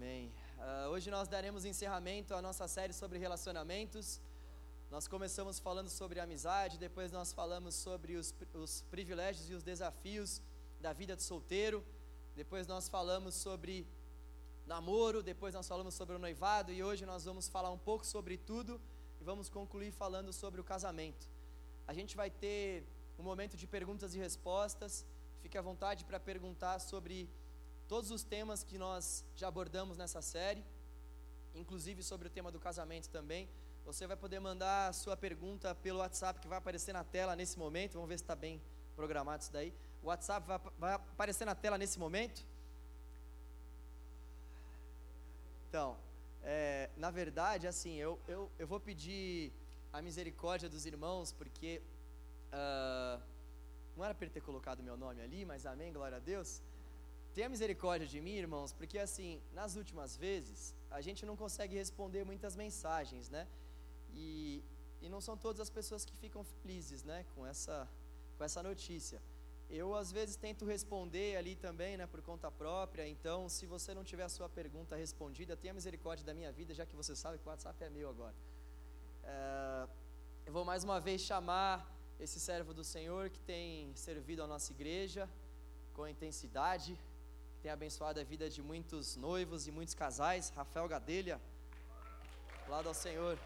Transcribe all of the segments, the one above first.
Amém. Uh, hoje nós daremos encerramento à nossa série sobre relacionamentos. Nós começamos falando sobre amizade, depois nós falamos sobre os, os privilégios e os desafios da vida de solteiro, depois nós falamos sobre namoro, depois nós falamos sobre o noivado e hoje nós vamos falar um pouco sobre tudo e vamos concluir falando sobre o casamento. A gente vai ter um momento de perguntas e respostas. Fique à vontade para perguntar sobre todos os temas que nós já abordamos nessa série, inclusive sobre o tema do casamento também. Você vai poder mandar a sua pergunta pelo WhatsApp que vai aparecer na tela nesse momento. Vamos ver se está bem programado isso daí. O WhatsApp vai, vai aparecer na tela nesse momento. Então, é, na verdade, assim, eu, eu, eu vou pedir a misericórdia dos irmãos, porque uh, não era para ter colocado meu nome ali, mas amém, glória a Deus. Tenha misericórdia de mim, irmãos, porque assim, nas últimas vezes, a gente não consegue responder muitas mensagens, né? E, e não são todas as pessoas que ficam felizes, né, com essa, com essa notícia. Eu, às vezes, tento responder ali também, né, por conta própria. Então, se você não tiver a sua pergunta respondida, tenha misericórdia da minha vida, já que você sabe que o WhatsApp é meu agora. É, eu vou mais uma vez chamar esse servo do Senhor que tem servido a nossa igreja com intensidade, tem abençoado a vida de muitos noivos e muitos casais. Rafael Gadelha, lado ao Senhor.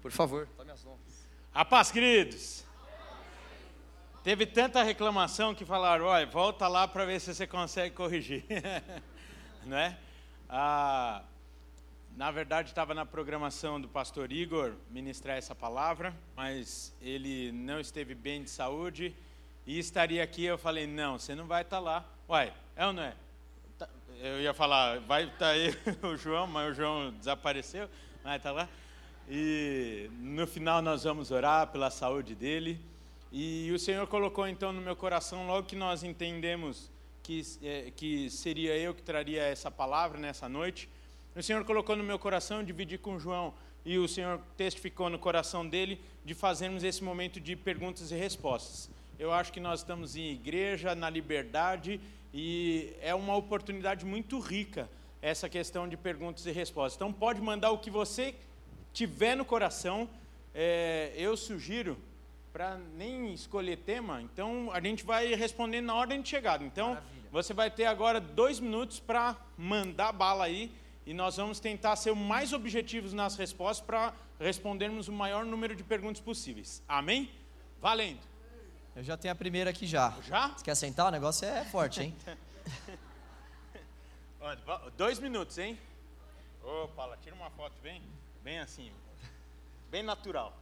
Por favor, tome as honras. A paz, queridos. Teve tanta reclamação que falaram, olha, volta lá para ver se você consegue corrigir. Não é? Ah, na verdade, estava na programação do pastor Igor ministrar essa palavra, mas ele não esteve bem de saúde e estaria aqui. Eu falei, não, você não vai estar tá lá. Uai, é ou não é? Tá, eu ia falar, vai estar tá aí o João, mas o João desapareceu, vai estar tá lá. E no final nós vamos orar pela saúde dele. E o Senhor colocou então no meu coração, logo que nós entendemos que, é, que seria eu que traria essa palavra nessa noite, o Senhor colocou no meu coração dividir com João. E o Senhor testificou no coração dele de fazermos esse momento de perguntas e respostas. Eu acho que nós estamos em igreja, na liberdade, e é uma oportunidade muito rica essa questão de perguntas e respostas. Então, pode mandar o que você tiver no coração, é, eu sugiro para nem escolher tema, então a gente vai responder na ordem de chegada. Então, Maravilha. você vai ter agora dois minutos para mandar bala aí e nós vamos tentar ser o mais objetivos nas respostas para respondermos o maior número de perguntas possíveis. Amém? Valendo. Eu já tenho a primeira aqui já. Já? Você quer sentar? O negócio é forte, hein? dois minutos, hein? Ô, Paula, tira uma foto, vem. Bem assim, bem natural.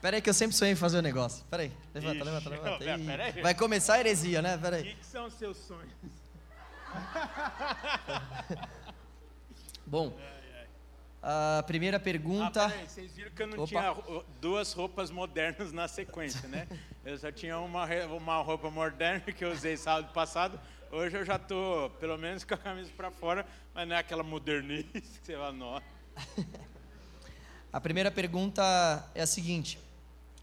Pera aí que eu sempre sonhei em fazer o um negócio. Pera aí, levanta, Ixi, levanta, levanta. Não, pera. Vai começar a heresia, né? Pera aí. O que, que são os seus sonhos? Bom, a primeira pergunta. Ah, peraí, vocês viram que eu não Opa. tinha duas roupas modernas na sequência, né? Eu só tinha uma, uma roupa moderna que eu usei sábado passado Hoje eu já estou, pelo menos, com a camisa para fora, mas não é aquela modernice que você vai, nó. a primeira pergunta é a seguinte: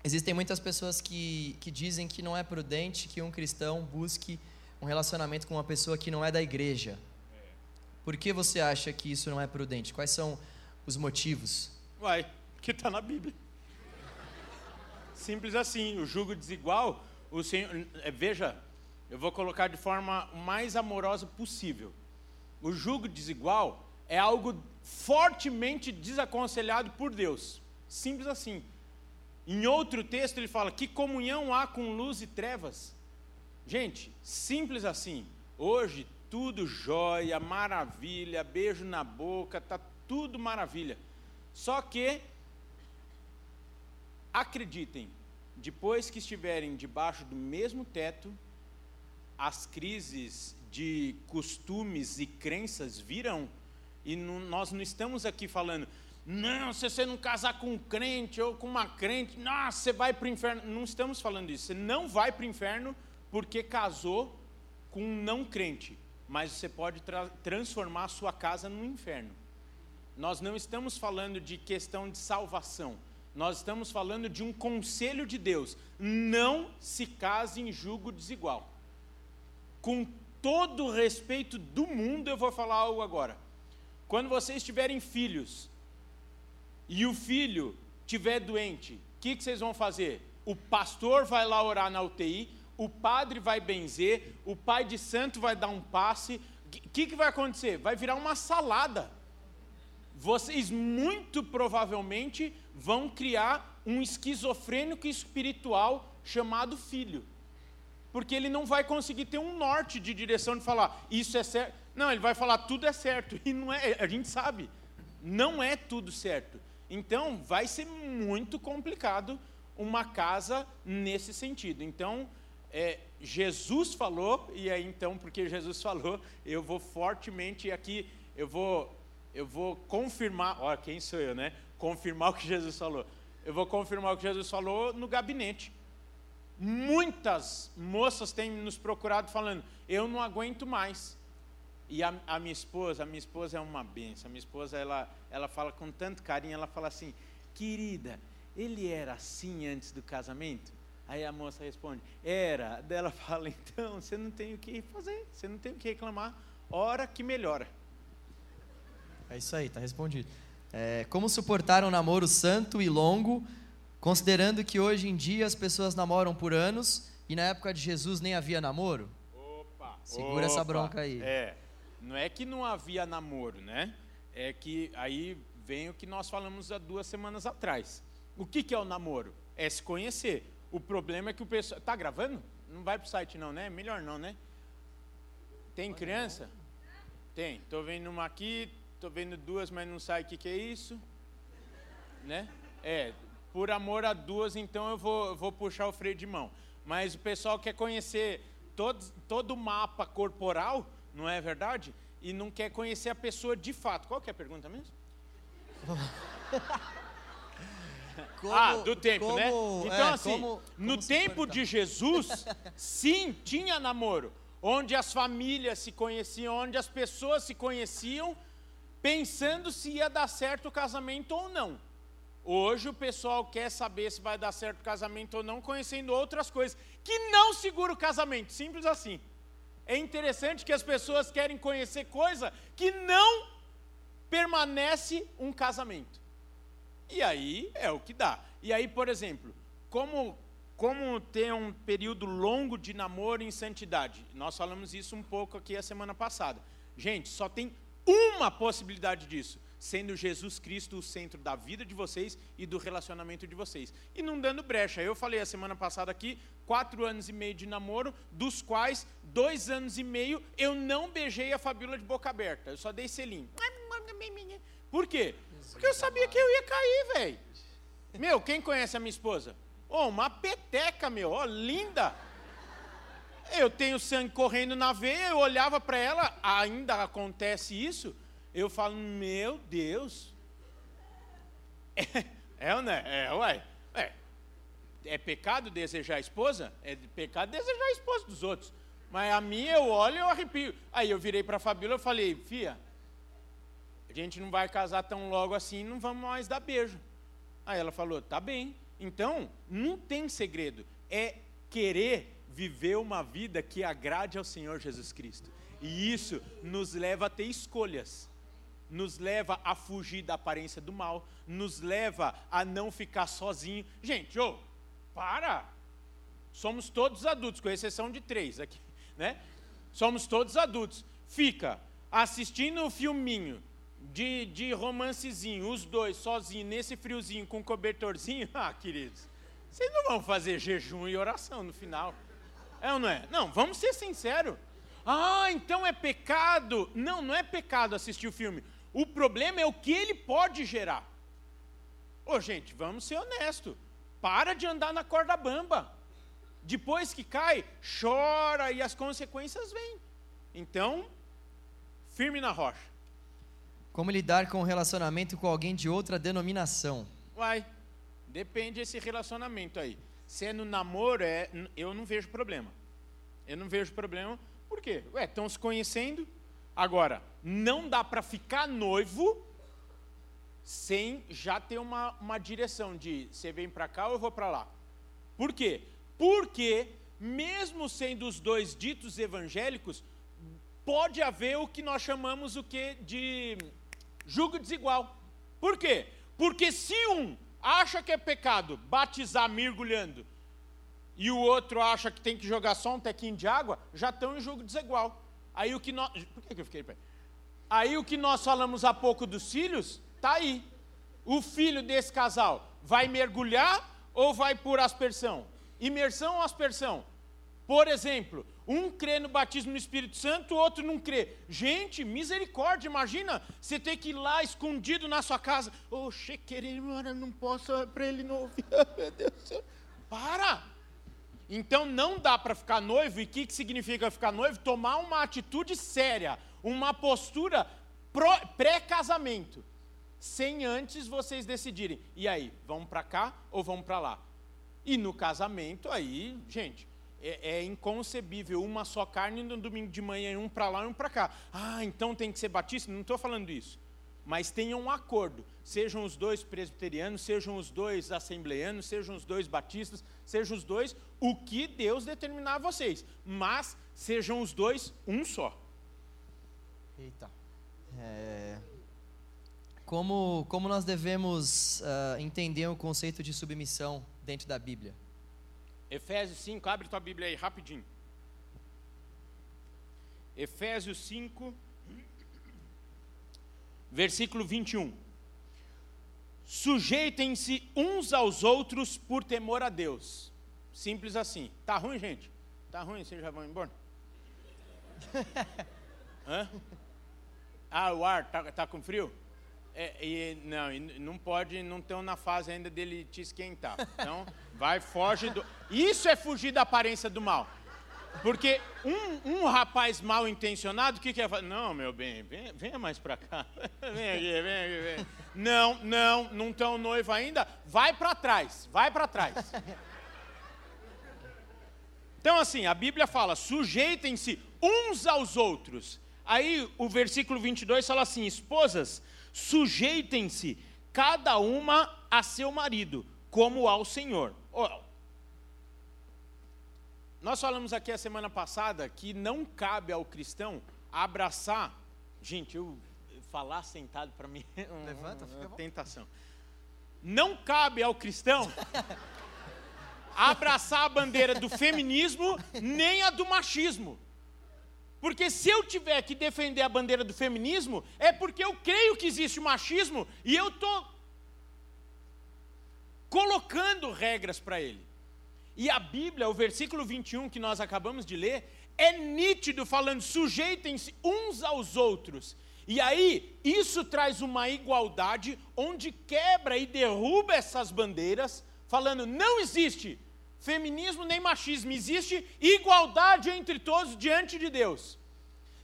existem muitas pessoas que, que dizem que não é prudente que um cristão busque um relacionamento com uma pessoa que não é da igreja. Por que você acha que isso não é prudente? Quais são os motivos? Uai, que está na Bíblia. Simples assim, o jugo desigual, o Senhor, é, veja, eu vou colocar de forma mais amorosa possível. O jugo desigual é algo fortemente desaconselhado por Deus. Simples assim. Em outro texto ele fala: Que comunhão há com luz e trevas? Gente, simples assim. Hoje tudo jóia, maravilha, beijo na boca, tá tudo maravilha. Só que acreditem, depois que estiverem debaixo do mesmo teto, as crises de costumes e crenças virão. E não, nós não estamos aqui falando, não, se você não casar com um crente ou com uma crente, nossa, você vai para o inferno. Não estamos falando isso. Você não vai para o inferno porque casou com um não crente. Mas você pode tra transformar a sua casa num inferno. Nós não estamos falando de questão de salvação. Nós estamos falando de um conselho de Deus. Não se case em julgo desigual. Com todo o respeito do mundo, eu vou falar algo agora. Quando vocês tiverem filhos e o filho tiver doente, o que, que vocês vão fazer? O pastor vai lá orar na UTI, o padre vai benzer, o pai de santo vai dar um passe. O que, que vai acontecer? Vai virar uma salada. Vocês muito provavelmente vão criar um esquizofrênico espiritual chamado filho. Porque ele não vai conseguir ter um norte de direção de falar, isso é certo. Não, ele vai falar, tudo é certo. E não é, a gente sabe, não é tudo certo. Então, vai ser muito complicado uma casa nesse sentido. Então, é, Jesus falou, e aí então, porque Jesus falou, eu vou fortemente aqui, eu vou, eu vou confirmar, olha, quem sou eu, né? Confirmar o que Jesus falou. Eu vou confirmar o que Jesus falou no gabinete. Muitas moças têm nos procurado falando, eu não aguento mais. E a, a, minha esposa, a minha esposa é uma benção. A minha esposa, ela, ela fala com tanto carinho, ela fala assim, querida, ele era assim antes do casamento? Aí a moça responde, era. Daí ela fala, então, você não tem o que fazer, você não tem o que reclamar, hora que melhora. É isso aí, está respondido. É, como suportar um namoro santo e longo, considerando que hoje em dia as pessoas namoram por anos e na época de Jesus nem havia namoro? Opa! Segura opa, essa bronca aí. É, não é que não havia namoro, né? É que aí vem o que nós falamos há duas semanas atrás. O que, que é o namoro? É se conhecer. O problema é que o pessoal. Está gravando? Não vai para o site, não, né? Melhor não, né? Tem criança? Tem. Estou vendo uma aqui, estou vendo duas, mas não sabe o que, que é isso. Né? É, por amor a duas, então eu vou, eu vou puxar o freio de mão. Mas o pessoal quer conhecer todo, todo o mapa corporal não é verdade? E não quer conhecer a pessoa de fato. Qual que é a pergunta mesmo? Como, ah, do tempo, né? como, né? Então, é, assim, como, no tempo de Jesus, sim, tinha namoro. Onde as famílias se conheciam, onde as pessoas se conheciam, pensando se ia dar certo o casamento ou não. Hoje o pessoal quer saber se vai dar certo o casamento ou não, conhecendo outras coisas que não segura o casamento. Simples assim. É interessante que as pessoas querem conhecer coisa que não permanece um casamento. E aí é o que dá. E aí, por exemplo, como como ter um período longo de namoro em santidade? Nós falamos isso um pouco aqui a semana passada. Gente, só tem uma possibilidade disso sendo Jesus Cristo o centro da vida de vocês e do relacionamento de vocês. E não dando brecha. Eu falei a semana passada aqui, quatro anos e meio de namoro, dos quais dois anos e meio eu não beijei a Fabíola de boca aberta. Eu só dei selinho. Por quê? Porque eu sabia que eu ia cair, velho. Meu, quem conhece a minha esposa? Oh, uma peteca, meu, oh, linda. Eu tenho sangue correndo na veia, eu olhava para ela, ainda acontece isso eu falo, meu Deus. É, é ou é? É, uai. É, é pecado desejar a esposa? É pecado desejar a esposa dos outros. Mas a minha eu olho e eu arrepio. Aí eu virei para a Fabíola e falei, fia, a gente não vai casar tão logo assim, não vamos mais dar beijo. Aí ela falou, tá bem. Então, não tem segredo. É querer viver uma vida que agrade ao Senhor Jesus Cristo. E isso nos leva a ter escolhas nos leva a fugir da aparência do mal, nos leva a não ficar sozinho. Gente, ô, para! Somos todos adultos, com exceção de três aqui, né? Somos todos adultos. Fica assistindo o filminho de, de romancezinho, os dois sozinhos, nesse friozinho, com cobertorzinho. Ah, queridos, vocês não vão fazer jejum e oração no final. É ou não é? Não, vamos ser sinceros. Ah, então é pecado. Não, não é pecado assistir o filme. O problema é o que ele pode gerar. Ô, gente, vamos ser honestos. Para de andar na corda bamba. Depois que cai, chora e as consequências vêm. Então, firme na rocha. Como lidar com um relacionamento com alguém de outra denominação? Vai, depende desse relacionamento aí. Se é namoro, é, eu não vejo problema. Eu não vejo problema, por quê? Ué, estão se conhecendo, Agora, não dá para ficar noivo sem já ter uma, uma direção de você vem para cá ou eu vou para lá. Por quê? Porque, mesmo sendo os dois ditos evangélicos, pode haver o que nós chamamos o que de julgo desigual. Por quê? Porque se um acha que é pecado batizar mergulhando e o outro acha que tem que jogar só um tequinho de água, já estão em julgo desigual. Aí o que nós. Por que eu fiquei pé? Aí o que nós falamos há pouco dos filhos, está aí. O filho desse casal vai mergulhar ou vai por aspersão? Imersão ou aspersão? Por exemplo, um crê no batismo no Espírito Santo, o outro não crê. Gente, misericórdia, imagina você ter que ir lá escondido na sua casa. Oxe, querido, não posso para ele não ouvir. Meu Deus do céu. Para! Então não dá para ficar noivo, e o que, que significa ficar noivo? Tomar uma atitude séria, uma postura pré-casamento, sem antes vocês decidirem. E aí, vamos para cá ou vamos para lá? E no casamento, aí, gente, é, é, inconcebível uma só carne no domingo de manhã, um para lá e um para cá. Ah, então tem que ser batista? Não estou falando isso. Mas tenham um acordo. Sejam os dois presbiterianos, sejam os dois assembleanos, sejam os dois batistas, sejam os dois o que Deus determinar a vocês. Mas sejam os dois um só. Eita. É... Como, como nós devemos uh, entender o conceito de submissão dentro da Bíblia? Efésios 5, abre tua Bíblia aí rapidinho. Efésios 5, versículo 21. Sujeitem-se uns aos outros por temor a Deus. Simples assim. Tá ruim, gente? Tá ruim, vocês já vão embora? Hã? Ah, o ar tá, tá com frio? É, e, não, não pode, não estão na fase ainda dele te esquentar. Então, vai, foge do. Isso é fugir da aparência do mal. Porque um, um rapaz mal intencionado, o que, que é fazer? Não, meu bem, venha, venha mais para cá. vem aqui, vem aqui, vem. Não, não, não estão noivo ainda? Vai para trás, vai para trás. Então, assim, a Bíblia fala: sujeitem-se uns aos outros. Aí o versículo 22 fala assim: esposas, sujeitem-se cada uma a seu marido, como ao Senhor. Nós falamos aqui a semana passada que não cabe ao cristão abraçar. Gente, eu falar sentado para mim é uma, Levanta, fica uma tentação. Não cabe ao cristão abraçar a bandeira do feminismo nem a do machismo. Porque se eu tiver que defender a bandeira do feminismo, é porque eu creio que existe machismo e eu estou colocando regras para ele. E a Bíblia, o versículo 21 que nós acabamos de ler, é nítido falando: sujeitem-se uns aos outros. E aí, isso traz uma igualdade onde quebra e derruba essas bandeiras, falando: não existe feminismo nem machismo, existe igualdade entre todos diante de Deus.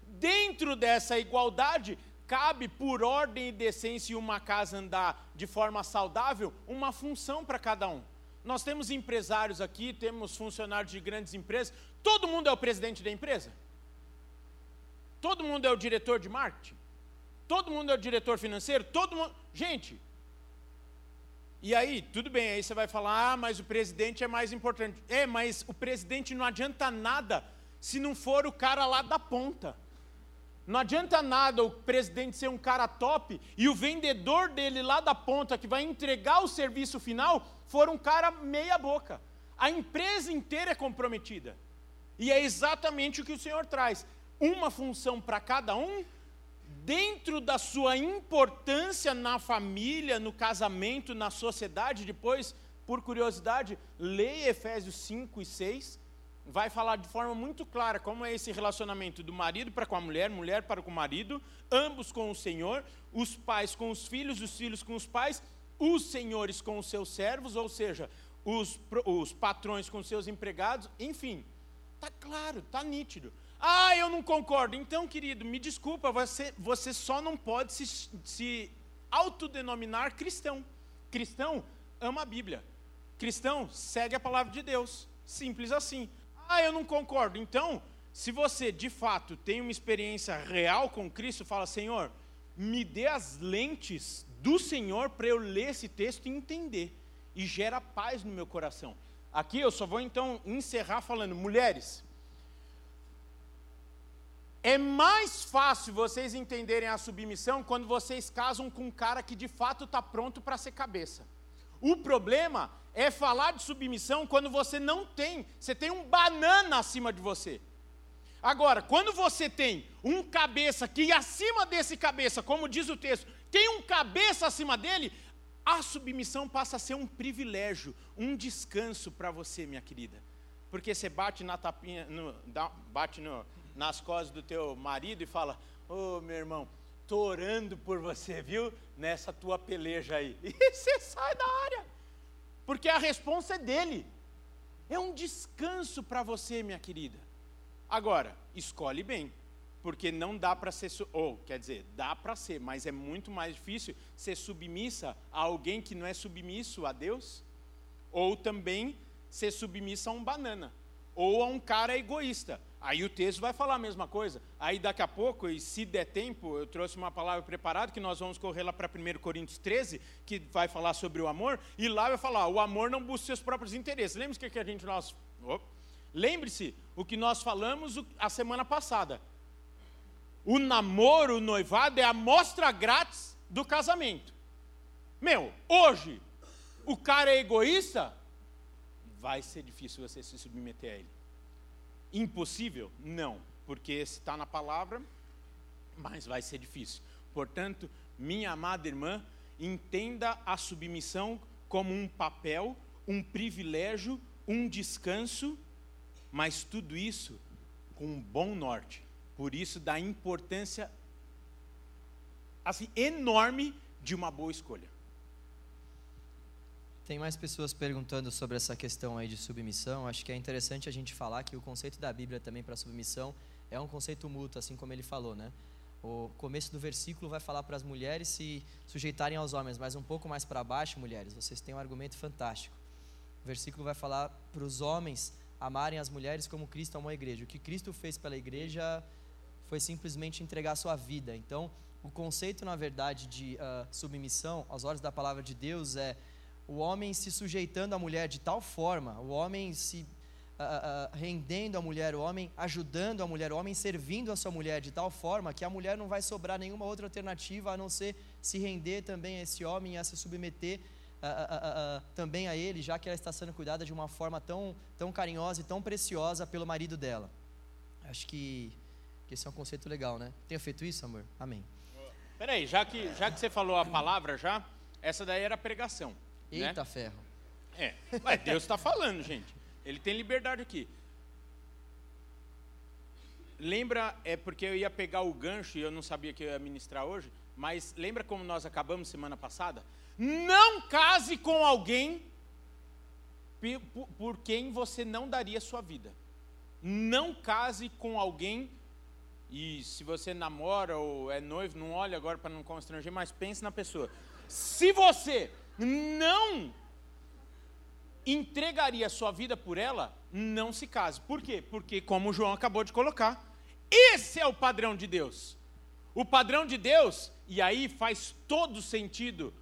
Dentro dessa igualdade, cabe, por ordem e decência, uma casa andar de forma saudável, uma função para cada um. Nós temos empresários aqui, temos funcionários de grandes empresas, todo mundo é o presidente da empresa? Todo mundo é o diretor de marketing? Todo mundo é o diretor financeiro? Todo mundo. Gente, e aí, tudo bem, aí você vai falar, ah, mas o presidente é mais importante. É, mas o presidente não adianta nada se não for o cara lá da ponta. Não adianta nada o presidente ser um cara top e o vendedor dele lá da ponta que vai entregar o serviço final for um cara meia boca. A empresa inteira é comprometida. E é exatamente o que o Senhor traz. Uma função para cada um dentro da sua importância na família, no casamento, na sociedade, depois, por curiosidade, leia Efésios 5 e 6, vai falar de forma muito clara como é esse relacionamento do marido para com a mulher, mulher para com o marido, ambos com o Senhor, os pais com os filhos, os filhos com os pais, os senhores com os seus servos, ou seja, os, os patrões com os seus empregados, enfim, está claro, está nítido. Ah, eu não concordo. Então, querido, me desculpa, você, você só não pode se, se autodenominar cristão. Cristão ama a Bíblia. Cristão segue a palavra de Deus. Simples assim. Ah, eu não concordo. Então, se você de fato tem uma experiência real com Cristo, fala: Senhor, me dê as lentes do Senhor para eu ler esse texto e entender. E gera paz no meu coração. Aqui eu só vou então encerrar falando, mulheres, é mais fácil vocês entenderem a submissão quando vocês casam com um cara que de fato está pronto para ser cabeça. O problema é falar de submissão quando você não tem, você tem um banana acima de você. Agora, quando você tem um cabeça que acima desse cabeça, como diz o texto, tem um cabeça acima dele, a submissão passa a ser um privilégio, um descanso para você, minha querida. Porque você bate na tapinha, no, bate no, nas costas do teu marido e fala: Ô oh, meu irmão, estou orando por você, viu? Nessa tua peleja aí. E você sai da área. Porque a resposta é dele. É um descanso para você, minha querida. Agora, escolhe bem. Porque não dá para ser, ou quer dizer, dá para ser, mas é muito mais difícil ser submissa a alguém que não é submisso a Deus, ou também ser submissa a um banana, ou a um cara egoísta. Aí o texto vai falar a mesma coisa. Aí daqui a pouco, e se der tempo, eu trouxe uma palavra preparada que nós vamos correr lá para 1 Coríntios 13, que vai falar sobre o amor, e lá vai falar: o amor não busca seus próprios interesses. Lembre-se que, que a gente nós. Oh, Lembre-se o que nós falamos a semana passada. O namoro, o noivado é a mostra grátis do casamento. Meu, hoje, o cara é egoísta, vai ser difícil você se submeter a ele. Impossível? Não, porque está na palavra, mas vai ser difícil. Portanto, minha amada irmã, entenda a submissão como um papel, um privilégio, um descanso, mas tudo isso com um bom norte. Por isso, da importância assim enorme de uma boa escolha. Tem mais pessoas perguntando sobre essa questão aí de submissão. Acho que é interessante a gente falar que o conceito da Bíblia também para submissão é um conceito mútuo, assim como ele falou, né? O começo do versículo vai falar para as mulheres se sujeitarem aos homens, mas um pouco mais para baixo, mulheres, vocês têm um argumento fantástico. O versículo vai falar para os homens amarem as mulheres como Cristo amou a igreja. O que Cristo fez pela igreja foi simplesmente entregar a sua vida. Então, o conceito, na verdade, de uh, submissão aos olhos da palavra de Deus é o homem se sujeitando à mulher de tal forma, o homem se uh, uh, rendendo à mulher, o homem ajudando a mulher, o homem servindo a sua mulher de tal forma que a mulher não vai sobrar nenhuma outra alternativa a não ser se render também a esse homem a se submeter uh, também a ele, já que ela está sendo cuidada de uma forma tão, tão carinhosa e tão preciosa pelo marido dela. Acho que, que esse é um conceito legal, né? Tenha feito isso, amor? Amém. Peraí, já que, já que você falou a palavra já, essa daí era pregação. Eita né? ferro. É, mas Deus está falando, gente. Ele tem liberdade aqui. Lembra, é porque eu ia pegar o gancho e eu não sabia que eu ia ministrar hoje, mas lembra como nós acabamos semana passada? Não case com alguém por quem você não daria sua vida. Não case com alguém, e se você namora ou é noivo, não olhe agora para não constranger, mas pense na pessoa. Se você não entregaria sua vida por ela, não se case. Por quê? Porque, como o João acabou de colocar, esse é o padrão de Deus. O padrão de Deus, e aí faz todo sentido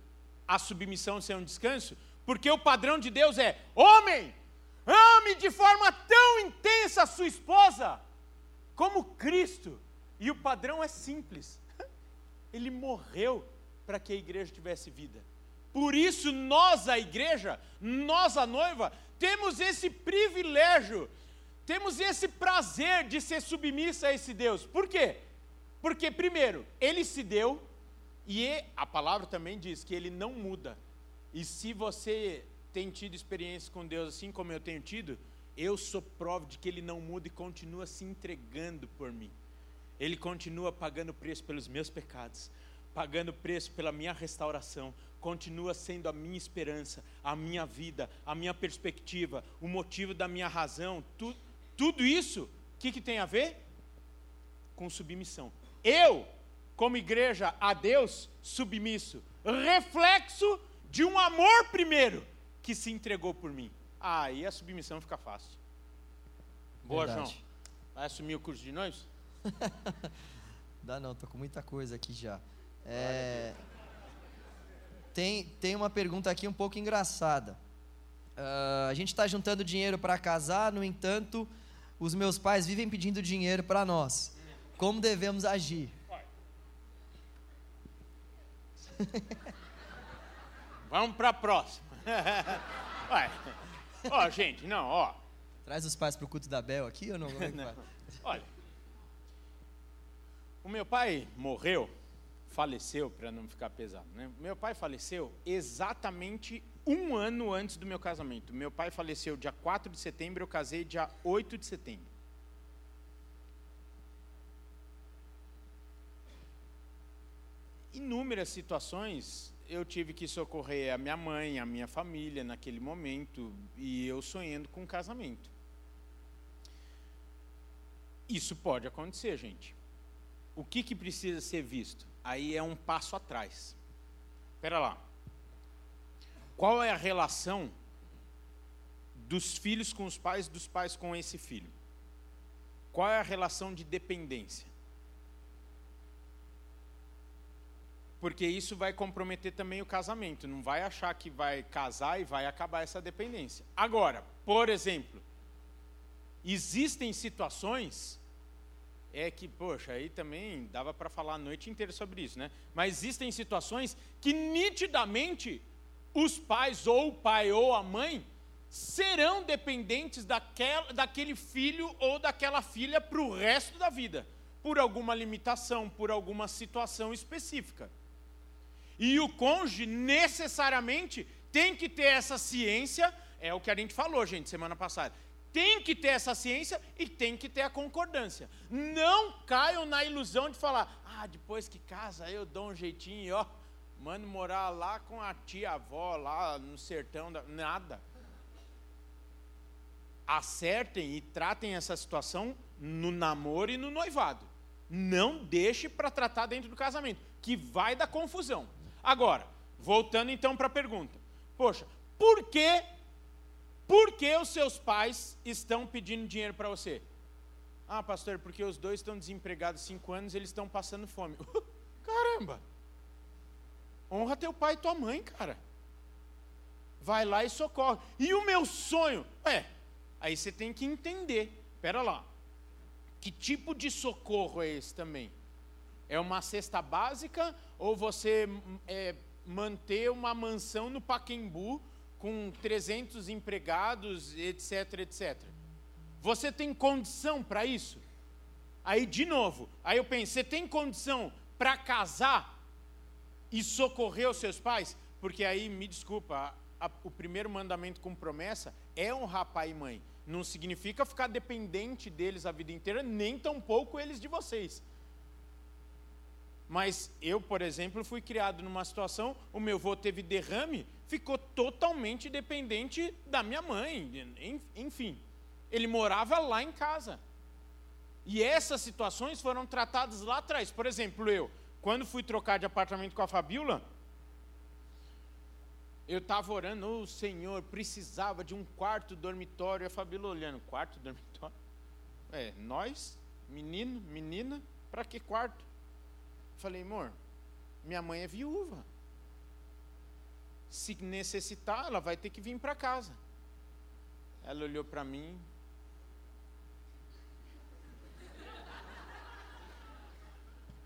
a submissão ser um descanso, porque o padrão de Deus é: homem, ame de forma tão intensa a sua esposa como Cristo. E o padrão é simples. Ele morreu para que a igreja tivesse vida. Por isso, nós, a igreja, nós, a noiva, temos esse privilégio, temos esse prazer de ser submissa a esse Deus. Por quê? Porque, primeiro, ele se deu, e a palavra também diz que ele não muda. E se você tem tido experiência com Deus assim como eu tenho tido, eu sou prova de que ele não muda e continua se entregando por mim. Ele continua pagando preço pelos meus pecados, pagando preço pela minha restauração, continua sendo a minha esperança, a minha vida, a minha perspectiva, o motivo da minha razão. Tu, tudo isso, o que, que tem a ver? Com submissão. Eu, como igreja a Deus, submisso, reflexo de um amor primeiro que se entregou por mim. Aí a submissão fica fácil. Boa, Verdade. João. Vai assumir o curso de nós? Dá não, tô com muita coisa aqui já. É... tem, tem uma pergunta aqui um pouco engraçada. Uh, a gente está juntando dinheiro para casar, no entanto, os meus pais vivem pedindo dinheiro para nós. Como devemos agir? Vamos para a próxima. Ó, gente, não, ó. Traz os pais para o culto da Bel aqui ou não? Não. Olha, o meu pai morreu, faleceu, para não ficar pesado, né? Meu pai faleceu exatamente um ano antes do meu casamento. Meu pai faleceu dia 4 de setembro, eu casei dia 8 de setembro. Inúmeras situações eu tive que socorrer a minha mãe, a minha família naquele momento, e eu sonhando com um casamento. Isso pode acontecer, gente. O que, que precisa ser visto? Aí é um passo atrás. Espera lá. Qual é a relação dos filhos com os pais, dos pais com esse filho? Qual é a relação de dependência? Porque isso vai comprometer também o casamento. Não vai achar que vai casar e vai acabar essa dependência. Agora, por exemplo, existem situações é que, poxa, aí também dava para falar a noite inteira sobre isso, né? Mas existem situações que nitidamente os pais, ou o pai ou a mãe, serão dependentes daquela, daquele filho ou daquela filha para o resto da vida, por alguma limitação, por alguma situação específica. E o cônjuge necessariamente tem que ter essa ciência, é o que a gente falou, gente, semana passada tem que ter essa ciência e tem que ter a concordância. Não caiam na ilusão de falar, ah, depois que casa eu dou um jeitinho, ó, mando morar lá com a tia avó, lá no sertão, da... nada. Acertem e tratem essa situação no namoro e no noivado. Não deixe para tratar dentro do casamento, que vai dar confusão. Agora, voltando então para a pergunta. Poxa, por que por que os seus pais estão pedindo dinheiro para você? Ah, pastor, porque os dois estão desempregados cinco anos e eles estão passando fome. Caramba! Honra teu pai e tua mãe, cara. Vai lá e socorre. E o meu sonho? É, aí você tem que entender. Pera lá. Que tipo de socorro é esse também? É uma cesta básica ou você é, manter uma mansão no Paquembu com 300 empregados, etc, etc. Você tem condição para isso? Aí, de novo, aí eu penso, você tem condição para casar e socorrer os seus pais? Porque aí, me desculpa, a, a, o primeiro mandamento com promessa é honrar pai e mãe. Não significa ficar dependente deles a vida inteira, nem tampouco eles de vocês. Mas eu, por exemplo, fui criado numa situação, o meu avô teve derrame, ficou totalmente dependente da minha mãe, enfim. Ele morava lá em casa. E essas situações foram tratadas lá atrás. Por exemplo, eu, quando fui trocar de apartamento com a Fabiola, eu estava orando, o oh, Senhor, precisava de um quarto dormitório. E a Fabiola olhando, quarto dormitório? É, nós, menino, menina, para que quarto? Falei, amor, minha mãe é viúva. Se necessitar, ela vai ter que vir para casa. Ela olhou para mim.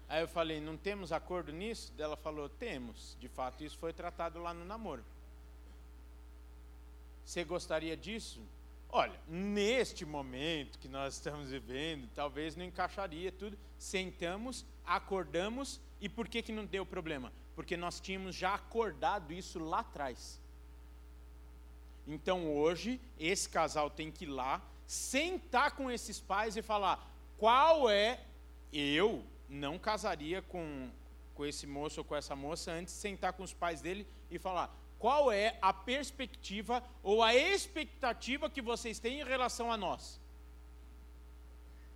Aí eu falei, não temos acordo nisso? Ela falou, temos. De fato, isso foi tratado lá no namoro. Você gostaria disso? Olha, neste momento que nós estamos vivendo, talvez não encaixaria tudo. Sentamos, acordamos e por que, que não deu problema? Porque nós tínhamos já acordado isso lá atrás. Então hoje, esse casal tem que ir lá, sentar com esses pais e falar: qual é. Eu não casaria com, com esse moço ou com essa moça antes de sentar com os pais dele e falar: qual é a perspectiva ou a expectativa que vocês têm em relação a nós?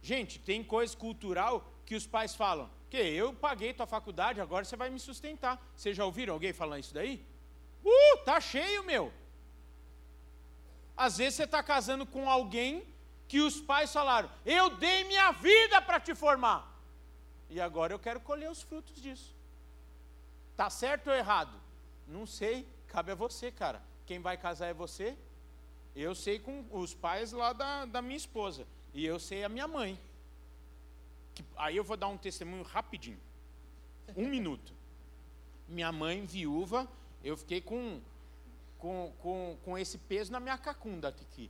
Gente, tem coisa cultural que os pais falam: que eu paguei tua faculdade, agora você vai me sustentar. Vocês já ouviram alguém falando isso daí? Uh, tá cheio, meu. Às vezes você está casando com alguém que os pais falaram: eu dei minha vida para te formar. E agora eu quero colher os frutos disso. Tá certo ou errado? Não sei, cabe a você, cara. Quem vai casar é você. Eu sei com os pais lá da, da minha esposa. E eu sei a minha mãe. Que, aí eu vou dar um testemunho rapidinho. Um minuto. Minha mãe, viúva, eu fiquei com, com, com, com esse peso na minha cacunda aqui.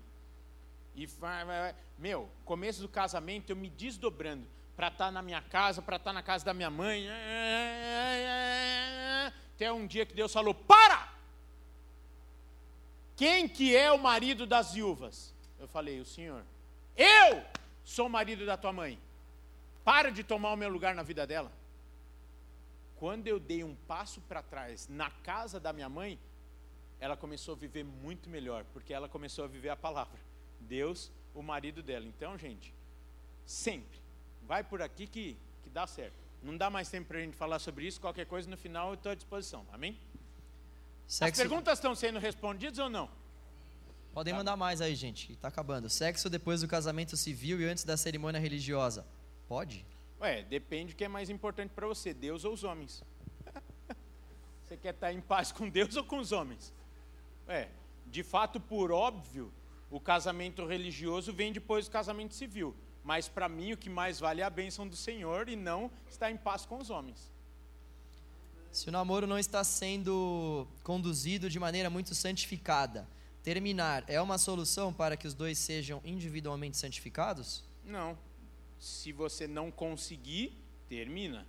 E, meu, começo do casamento, eu me desdobrando para estar tá na minha casa, para estar tá na casa da minha mãe. Até um dia que Deus falou: Para! Quem que é o marido das viúvas? Eu falei: O senhor. Eu sou o marido da tua mãe. Para de tomar o meu lugar na vida dela. Quando eu dei um passo para trás na casa da minha mãe, ela começou a viver muito melhor, porque ela começou a viver a palavra. Deus, o marido dela. Então, gente, sempre, vai por aqui que, que dá certo. Não dá mais tempo para a gente falar sobre isso, qualquer coisa no final eu estou à disposição. Amém? Sexo... As perguntas estão sendo respondidas ou não? Podem tá. mandar mais aí, gente. Está acabando. Sexo depois do casamento civil e antes da cerimônia religiosa. Pode? Ué, depende do que é mais importante para você, Deus ou os homens. você quer estar em paz com Deus ou com os homens? É, de fato, por óbvio, o casamento religioso vem depois do casamento civil. Mas para mim o que mais vale é a bênção do Senhor e não estar em paz com os homens. Se o namoro não está sendo conduzido de maneira muito santificada, terminar é uma solução para que os dois sejam individualmente santificados? Não. Se você não conseguir, termina.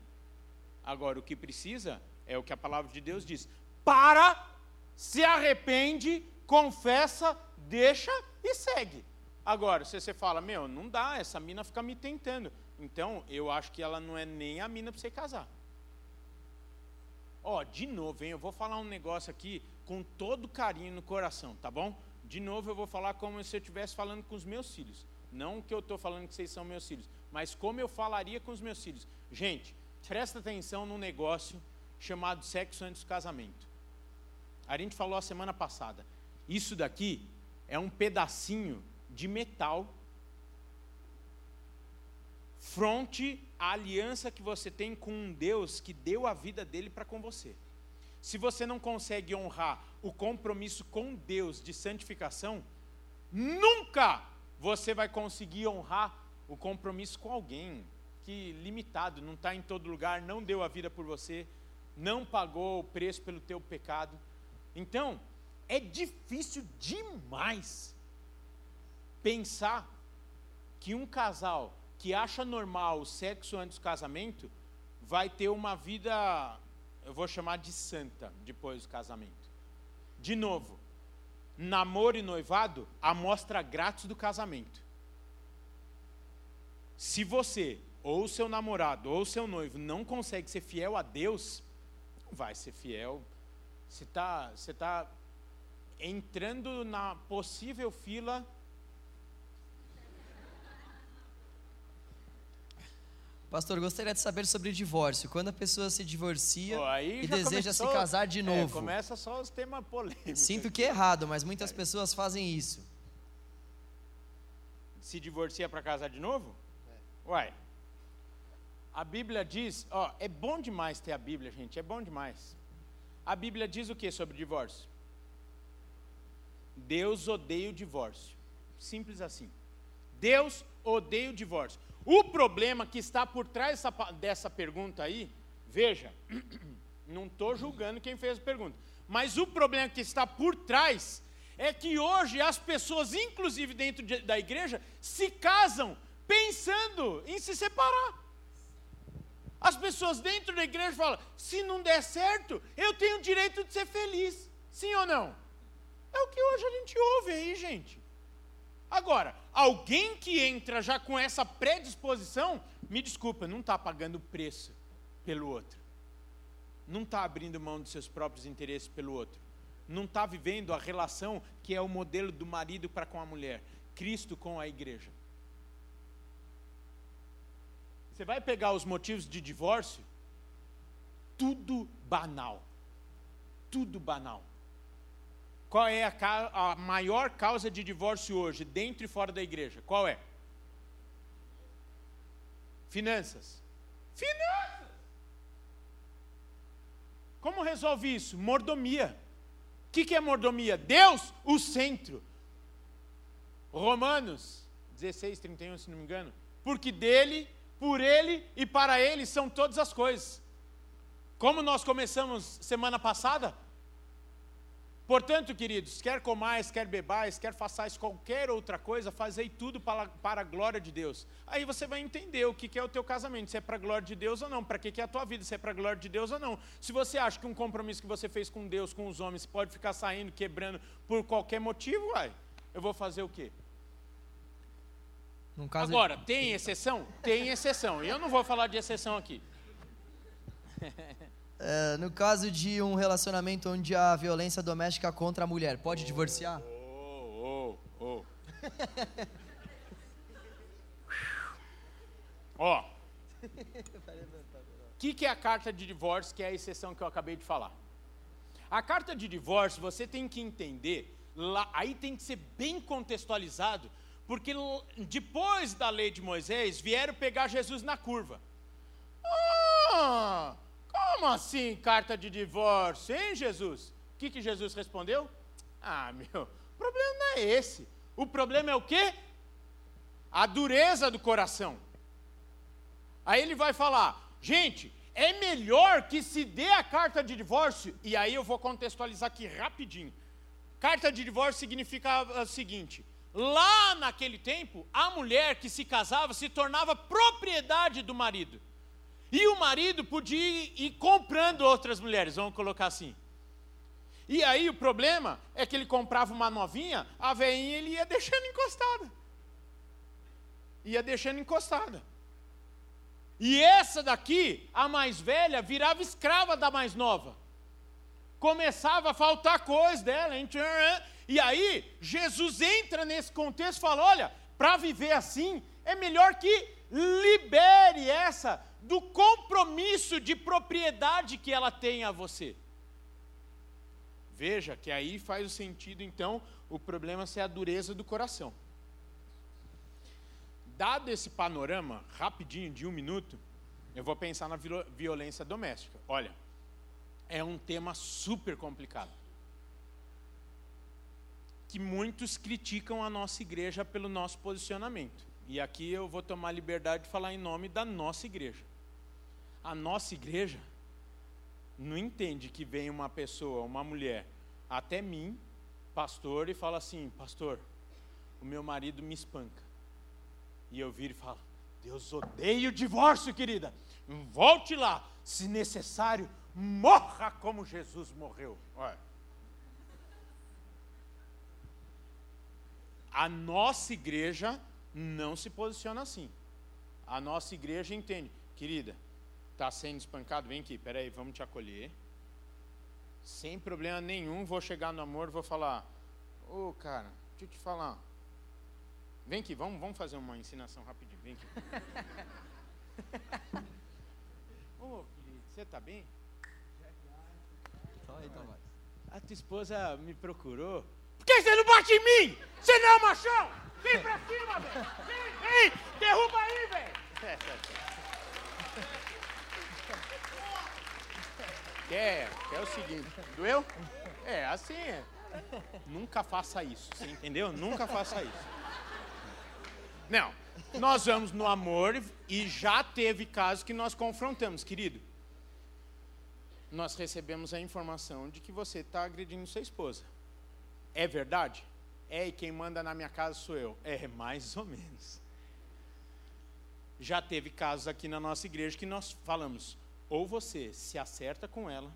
Agora, o que precisa é o que a palavra de Deus diz: para, se arrepende, confessa, deixa e segue. Agora, se você fala, meu, não dá, essa mina fica me tentando. Então, eu acho que ela não é nem a mina para você casar. Ó, de novo, hein, eu vou falar um negócio aqui com todo carinho no coração, tá bom? De novo, eu vou falar como se eu estivesse falando com os meus filhos. Não que eu estou falando que vocês são meus filhos, mas como eu falaria com os meus filhos. Gente, presta atenção num negócio chamado sexo antes do casamento. A gente falou a semana passada. Isso daqui é um pedacinho de metal fronte à aliança que você tem com um Deus que deu a vida dele para com você. Se você não consegue honrar o compromisso com Deus de santificação, nunca você vai conseguir honrar o compromisso com alguém que limitado, não está em todo lugar, não deu a vida por você, não pagou o preço pelo teu pecado. Então, é difícil demais pensar que um casal que acha normal o sexo antes do casamento vai ter uma vida, eu vou chamar de santa depois do casamento. De novo, namoro e noivado, amostra grátis do casamento. Se você, ou seu namorado, ou seu noivo não consegue ser fiel a Deus, não vai ser fiel. Você está você tá entrando na possível fila. Pastor, gostaria de saber sobre divórcio. Quando a pessoa se divorcia oh, e deseja começou, se casar de é, novo. É, começa só os temas polêmicos. Sinto que é errado, mas muitas é. pessoas fazem isso. Se divorcia para casar de novo? É. Uai. A Bíblia diz, ó, é bom demais ter a Bíblia, gente, é bom demais. A Bíblia diz o que sobre divórcio? Deus odeia o divórcio. Simples assim. Deus odeia o divórcio. O problema que está por trás dessa, pergunta aí, veja, não estou julgando quem fez a pergunta, mas o problema que está por trás é que hoje as pessoas, inclusive dentro de, da igreja, se casam pensando em se separar. As pessoas dentro da igreja falam: se não der certo, eu tenho o direito de ser feliz. Sim ou não? É o que hoje a gente ouve aí, gente. Agora, alguém que entra já com essa predisposição, me desculpa, não está pagando preço pelo outro. Não está abrindo mão dos seus próprios interesses pelo outro. Não está vivendo a relação que é o modelo do marido para com a mulher, Cristo com a igreja. Você vai pegar os motivos de divórcio, tudo banal. Tudo banal. Qual é a, a maior causa de divórcio hoje, dentro e fora da igreja? Qual é? Finanças. Finanças! Como resolve isso? Mordomia. O que, que é mordomia? Deus, o centro. Romanos 16, 31, se não me engano. Porque dele, por ele e para ele são todas as coisas. Como nós começamos semana passada, Portanto, queridos, quer comais, quer bebais, quer façais qualquer outra coisa, fazei tudo para, para a glória de Deus. Aí você vai entender o que, que é o teu casamento, se é para a glória de Deus ou não, para que, que é a tua vida, se é para a glória de Deus ou não. Se você acha que um compromisso que você fez com Deus, com os homens, pode ficar saindo, quebrando por qualquer motivo, vai, eu vou fazer o quê? Agora, tem exceção? Tem exceção. E eu não vou falar de exceção aqui. É, no caso de um relacionamento onde há violência doméstica contra a mulher, pode oh, divorciar? Oh, oh, oh. Ó. O que, que é a carta de divórcio, que é a exceção que eu acabei de falar? A carta de divórcio, você tem que entender, lá, aí tem que ser bem contextualizado, porque depois da lei de Moisés, vieram pegar Jesus na curva. Ah, como assim carta de divórcio, hein, Jesus? O que, que Jesus respondeu? Ah, meu, o problema não é esse. O problema é o quê? A dureza do coração. Aí ele vai falar, gente, é melhor que se dê a carta de divórcio, e aí eu vou contextualizar aqui rapidinho. Carta de divórcio significa o seguinte: lá naquele tempo, a mulher que se casava se tornava propriedade do marido. E o marido podia ir comprando outras mulheres, vamos colocar assim. E aí o problema é que ele comprava uma novinha, a veinha ele ia deixando encostada. Ia deixando encostada. E essa daqui, a mais velha, virava escrava da mais nova. Começava a faltar coisa dela. E aí, Jesus entra nesse contexto e fala: olha, para viver assim, é melhor que libere essa do compromisso de propriedade que ela tem a você. Veja que aí faz o sentido, então, o problema ser a dureza do coração. Dado esse panorama, rapidinho, de um minuto, eu vou pensar na violência doméstica. Olha, é um tema super complicado. Que muitos criticam a nossa igreja pelo nosso posicionamento. E aqui eu vou tomar liberdade de falar em nome da nossa igreja a nossa igreja não entende que vem uma pessoa, uma mulher, até mim, pastor, e fala assim: Pastor, o meu marido me espanca. E eu viro e falo: Deus odeia o divórcio, querida. Volte lá, se necessário, morra como Jesus morreu. Olha. A nossa igreja não se posiciona assim. A nossa igreja entende, querida, está sendo espancado, vem aqui, peraí, vamos te acolher. Sem problema nenhum, vou chegar no amor, vou falar, ô oh, cara, deixa eu te falar. Vem aqui, vamos, vamos fazer uma ensinação rapidinho, vem aqui. Ô, oh, você está bem? Só aí, Tomás. A tua esposa me procurou. Por que você não bate em mim? Você não é machão? Vem pra cima, velho! Vem, vem! Derruba aí, velho! Quer, quer o seguinte, doeu? É, assim é. Nunca faça isso, você entendeu? Nunca faça isso. Não, nós vamos no amor e já teve casos que nós confrontamos, querido. Nós recebemos a informação de que você está agredindo sua esposa. É verdade? É, e quem manda na minha casa sou eu. É, mais ou menos. Já teve casos aqui na nossa igreja que nós falamos, ou você se acerta com ela,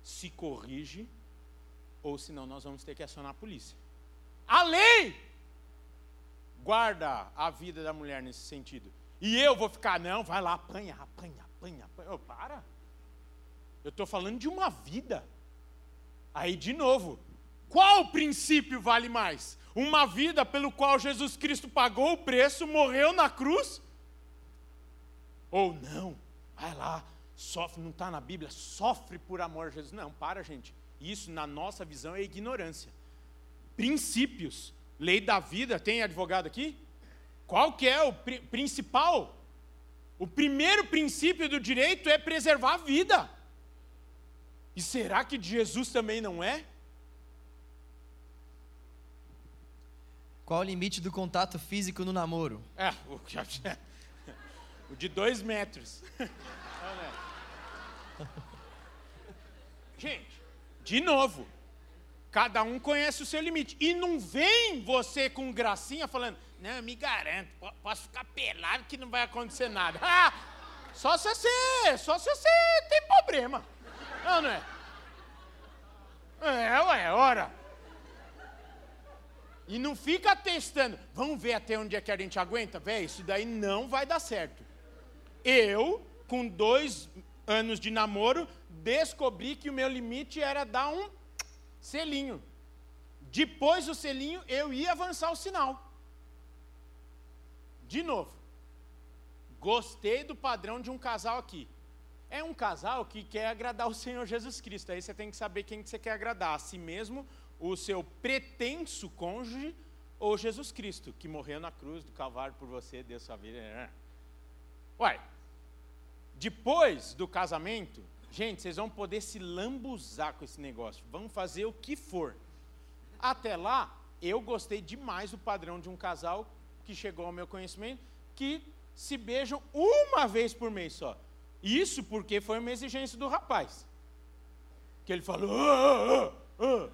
se corrige, ou senão nós vamos ter que acionar a polícia. A lei guarda a vida da mulher nesse sentido. E eu vou ficar, não, vai lá, apanha, apanha, apanha, apanha. Oh, para. Eu estou falando de uma vida. Aí, de novo, qual princípio vale mais? Uma vida pelo qual Jesus Cristo pagou o preço, morreu na cruz? Ou não, vai lá, sofre, não está na Bíblia, sofre por amor a Jesus. Não, para, gente. Isso, na nossa visão, é ignorância. Princípios. Lei da vida, tem advogado aqui? Qual que é o pri principal? O primeiro princípio do direito é preservar a vida. E será que de Jesus também não é? Qual o limite do contato físico no namoro? É, o, o de dois metros. Gente, de novo, cada um conhece o seu limite. E não vem você com gracinha falando, não, me garanto, posso ficar pelado que não vai acontecer nada. Ah, só se você, só se você tem problema. Não, não é? É, ué, ora. E não fica testando. Vamos ver até onde é que a gente aguenta? Véi, isso daí não vai dar certo. Eu, com dois anos de namoro, descobri que o meu limite era dar um selinho. Depois do selinho, eu ia avançar o sinal. De novo. Gostei do padrão de um casal aqui. É um casal que quer agradar o Senhor Jesus Cristo. Aí você tem que saber quem que você quer agradar, a si mesmo, o seu pretenso cônjuge ou Jesus Cristo, que morreu na cruz do Calvário por você, deu sua vida. É. Uai, depois do casamento, gente, vocês vão poder se lambuzar com esse negócio. Vão fazer o que for. Até lá, eu gostei demais do padrão de um casal que chegou ao meu conhecimento, que se beijam uma vez por mês só. Isso porque foi uma exigência do rapaz. Que ele falou: ah, ah, ah,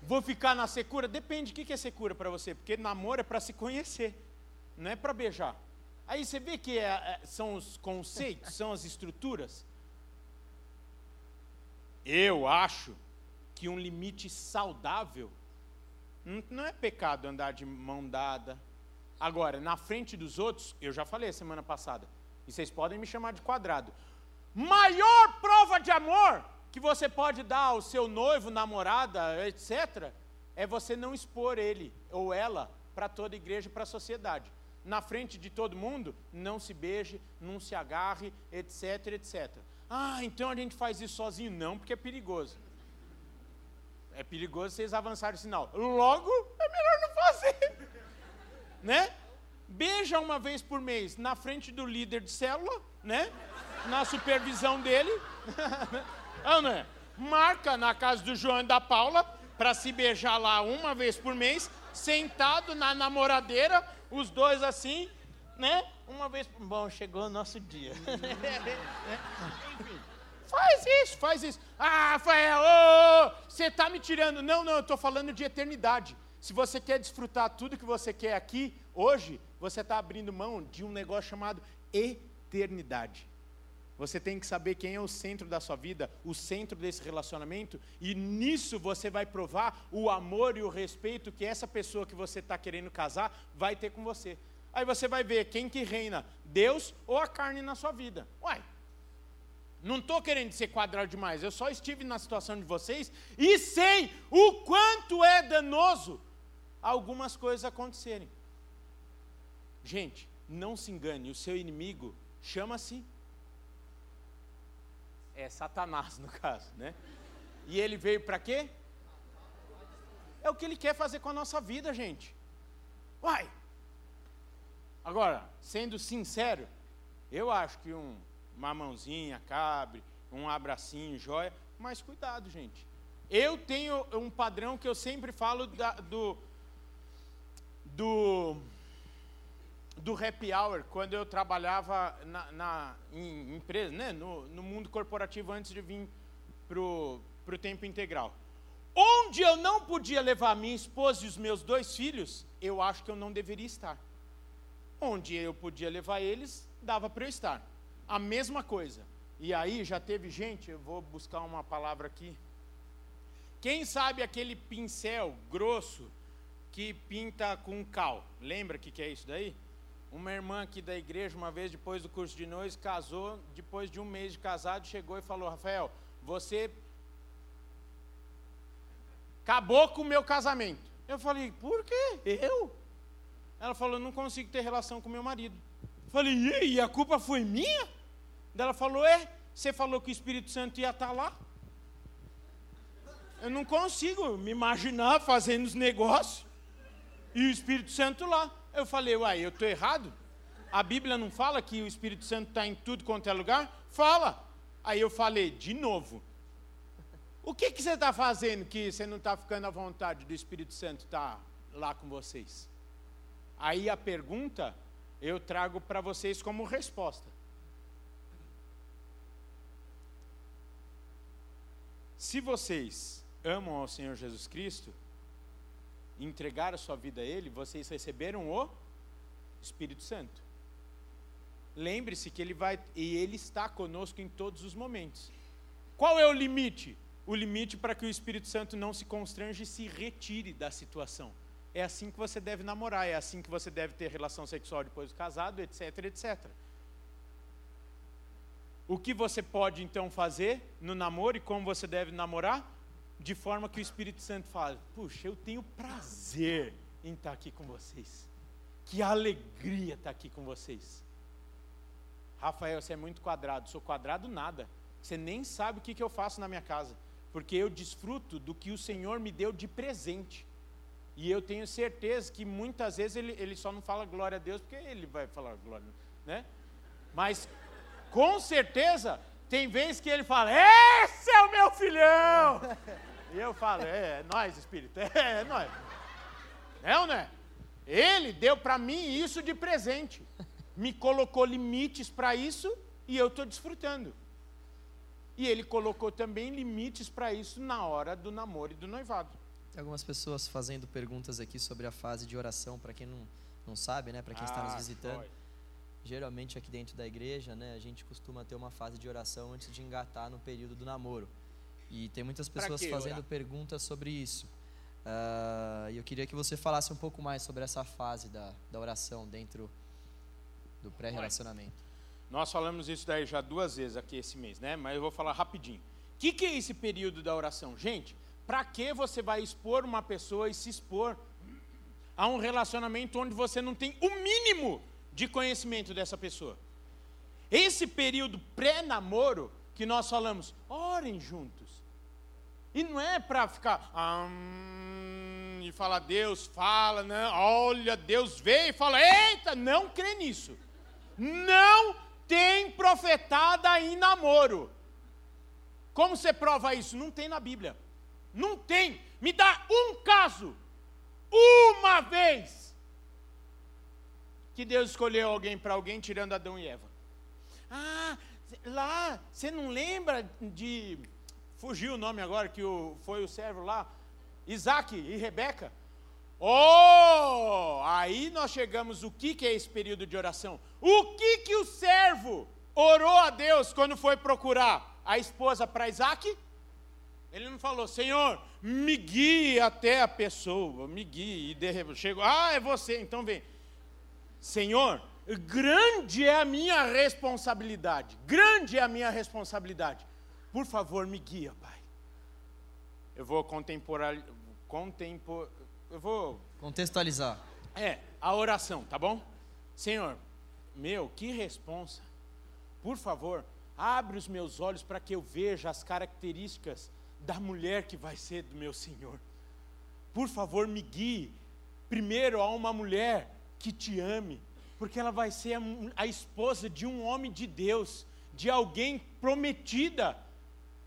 vou ficar na secura. Depende, o que é secura para você? Porque namoro é para se conhecer, não é para beijar. Aí você vê que é, é, são os conceitos, são as estruturas. Eu acho que um limite saudável não é pecado andar de mão dada. Agora, na frente dos outros, eu já falei semana passada, e vocês podem me chamar de quadrado. Maior prova de amor que você pode dar ao seu noivo, namorada, etc., é você não expor ele ou ela para toda a igreja, para a sociedade na frente de todo mundo, não se beije, não se agarre, etc, etc. Ah, então a gente faz isso sozinho? Não, porque é perigoso. É perigoso vocês avançarem o sinal. Logo, é melhor não fazer. né? Beija uma vez por mês na frente do líder de célula, né? Na supervisão dele. ah, não é? Marca na casa do João e da Paula para se beijar lá uma vez por mês, sentado na namoradeira os dois assim, né? Uma vez, bom, chegou o nosso dia. Enfim, faz isso, faz isso. Ah, Rafael, você está me tirando. Não, não, eu estou falando de eternidade. Se você quer desfrutar tudo que você quer aqui, hoje, você está abrindo mão de um negócio chamado eternidade. Você tem que saber quem é o centro da sua vida, o centro desse relacionamento, e nisso você vai provar o amor e o respeito que essa pessoa que você está querendo casar vai ter com você. Aí você vai ver quem que reina, Deus ou a carne na sua vida. Uai, não estou querendo ser quadrado demais, eu só estive na situação de vocês e sei o quanto é danoso algumas coisas acontecerem. Gente, não se engane, o seu inimigo chama-se é Satanás no caso, né? E ele veio para quê? É o que ele quer fazer com a nossa vida, gente. Uai! Agora, sendo sincero, eu acho que um, uma mãozinha um abracinho, joia, mas cuidado, gente. Eu tenho um padrão que eu sempre falo da, do, do do happy hour quando eu trabalhava na, na em empresa, né, no, no, mundo corporativo antes de vir para o tempo integral. Onde eu não podia levar minha esposa e os meus dois filhos, eu acho que eu não deveria estar. Onde eu podia levar eles, dava para eu estar. A mesma coisa. E aí já teve gente, eu vou buscar uma palavra aqui. Quem sabe aquele pincel grosso que pinta com cal? Lembra o que, que é isso daí? Uma irmã aqui da igreja, uma vez depois do curso de noivos, casou, depois de um mês de casado, chegou e falou: Rafael, você acabou com o meu casamento. Eu falei: por quê? Eu? Ela falou: não consigo ter relação com meu marido. Eu falei: e a culpa foi minha? Ela falou: é, você falou que o Espírito Santo ia estar lá. Eu não consigo me imaginar fazendo os negócios e o Espírito Santo lá. Eu falei, uai, eu estou errado? A Bíblia não fala que o Espírito Santo está em tudo quanto é lugar? Fala. Aí eu falei, de novo, O que, que você está fazendo que você não está ficando à vontade do Espírito Santo estar tá lá com vocês? Aí a pergunta eu trago para vocês como resposta. Se vocês amam ao Senhor Jesus Cristo, entregaram a sua vida a Ele, vocês receberam o Espírito Santo. Lembre-se que Ele vai e Ele está conosco em todos os momentos. Qual é o limite? O limite para que o Espírito Santo não se constrange e se retire da situação. É assim que você deve namorar, é assim que você deve ter relação sexual depois do casado, etc, etc. O que você pode então fazer no namoro e como você deve namorar? De forma que o Espírito Santo fale: Puxa, eu tenho prazer em estar aqui com vocês. Que alegria estar aqui com vocês. Rafael, você é muito quadrado. Sou quadrado nada. Você nem sabe o que, que eu faço na minha casa. Porque eu desfruto do que o Senhor me deu de presente. E eu tenho certeza que muitas vezes ele, ele só não fala glória a Deus, porque ele vai falar glória, né? Mas com certeza tem vezes que ele fala, esse é o meu filhão! E eu falo, é, é nós, Espírito, é, é nós. É ou não é? Ele deu para mim isso de presente. Me colocou limites para isso e eu estou desfrutando. E ele colocou também limites para isso na hora do namoro e do noivado. Tem algumas pessoas fazendo perguntas aqui sobre a fase de oração, para quem não, não sabe, né, para quem ah, está nos ah, visitando. Foi. Geralmente aqui dentro da igreja, né, a gente costuma ter uma fase de oração antes de engatar no período do namoro. E tem muitas pessoas fazendo orar? perguntas sobre isso. Uh, e eu queria que você falasse um pouco mais sobre essa fase da, da oração dentro do pré-relacionamento. Nós falamos isso daí já duas vezes aqui esse mês, né? Mas eu vou falar rapidinho. O que, que é esse período da oração? Gente, para que você vai expor uma pessoa e se expor a um relacionamento onde você não tem o mínimo de conhecimento dessa pessoa? Esse período pré-namoro que nós falamos, orem juntos. E não é para ficar hum, e falar, Deus fala, não, olha, Deus veio e fala, eita, não crê nisso. Não tem profetada em namoro. Como você prova isso? Não tem na Bíblia. Não tem. Me dá um caso, uma vez, que Deus escolheu alguém para alguém tirando Adão e Eva. Ah, lá, você não lembra de. Fugiu o nome agora, que o, foi o servo lá, Isaac e Rebeca. Oh, aí nós chegamos, o que, que é esse período de oração? O que, que o servo orou a Deus quando foi procurar a esposa para Isaac? Ele não falou, Senhor, me guie até a pessoa, me guie. E de chegou, ah, é você, então vem. Senhor, grande é a minha responsabilidade, grande é a minha responsabilidade. Por favor, me guia, Pai. Eu vou contemporar, contempor, eu vou contextualizar. É, a oração, tá bom? Senhor, meu, que responsa. Por favor, abre os meus olhos para que eu veja as características da mulher que vai ser do meu Senhor. Por favor, me guie primeiro a uma mulher que te ame, porque ela vai ser a, a esposa de um homem de Deus, de alguém prometida,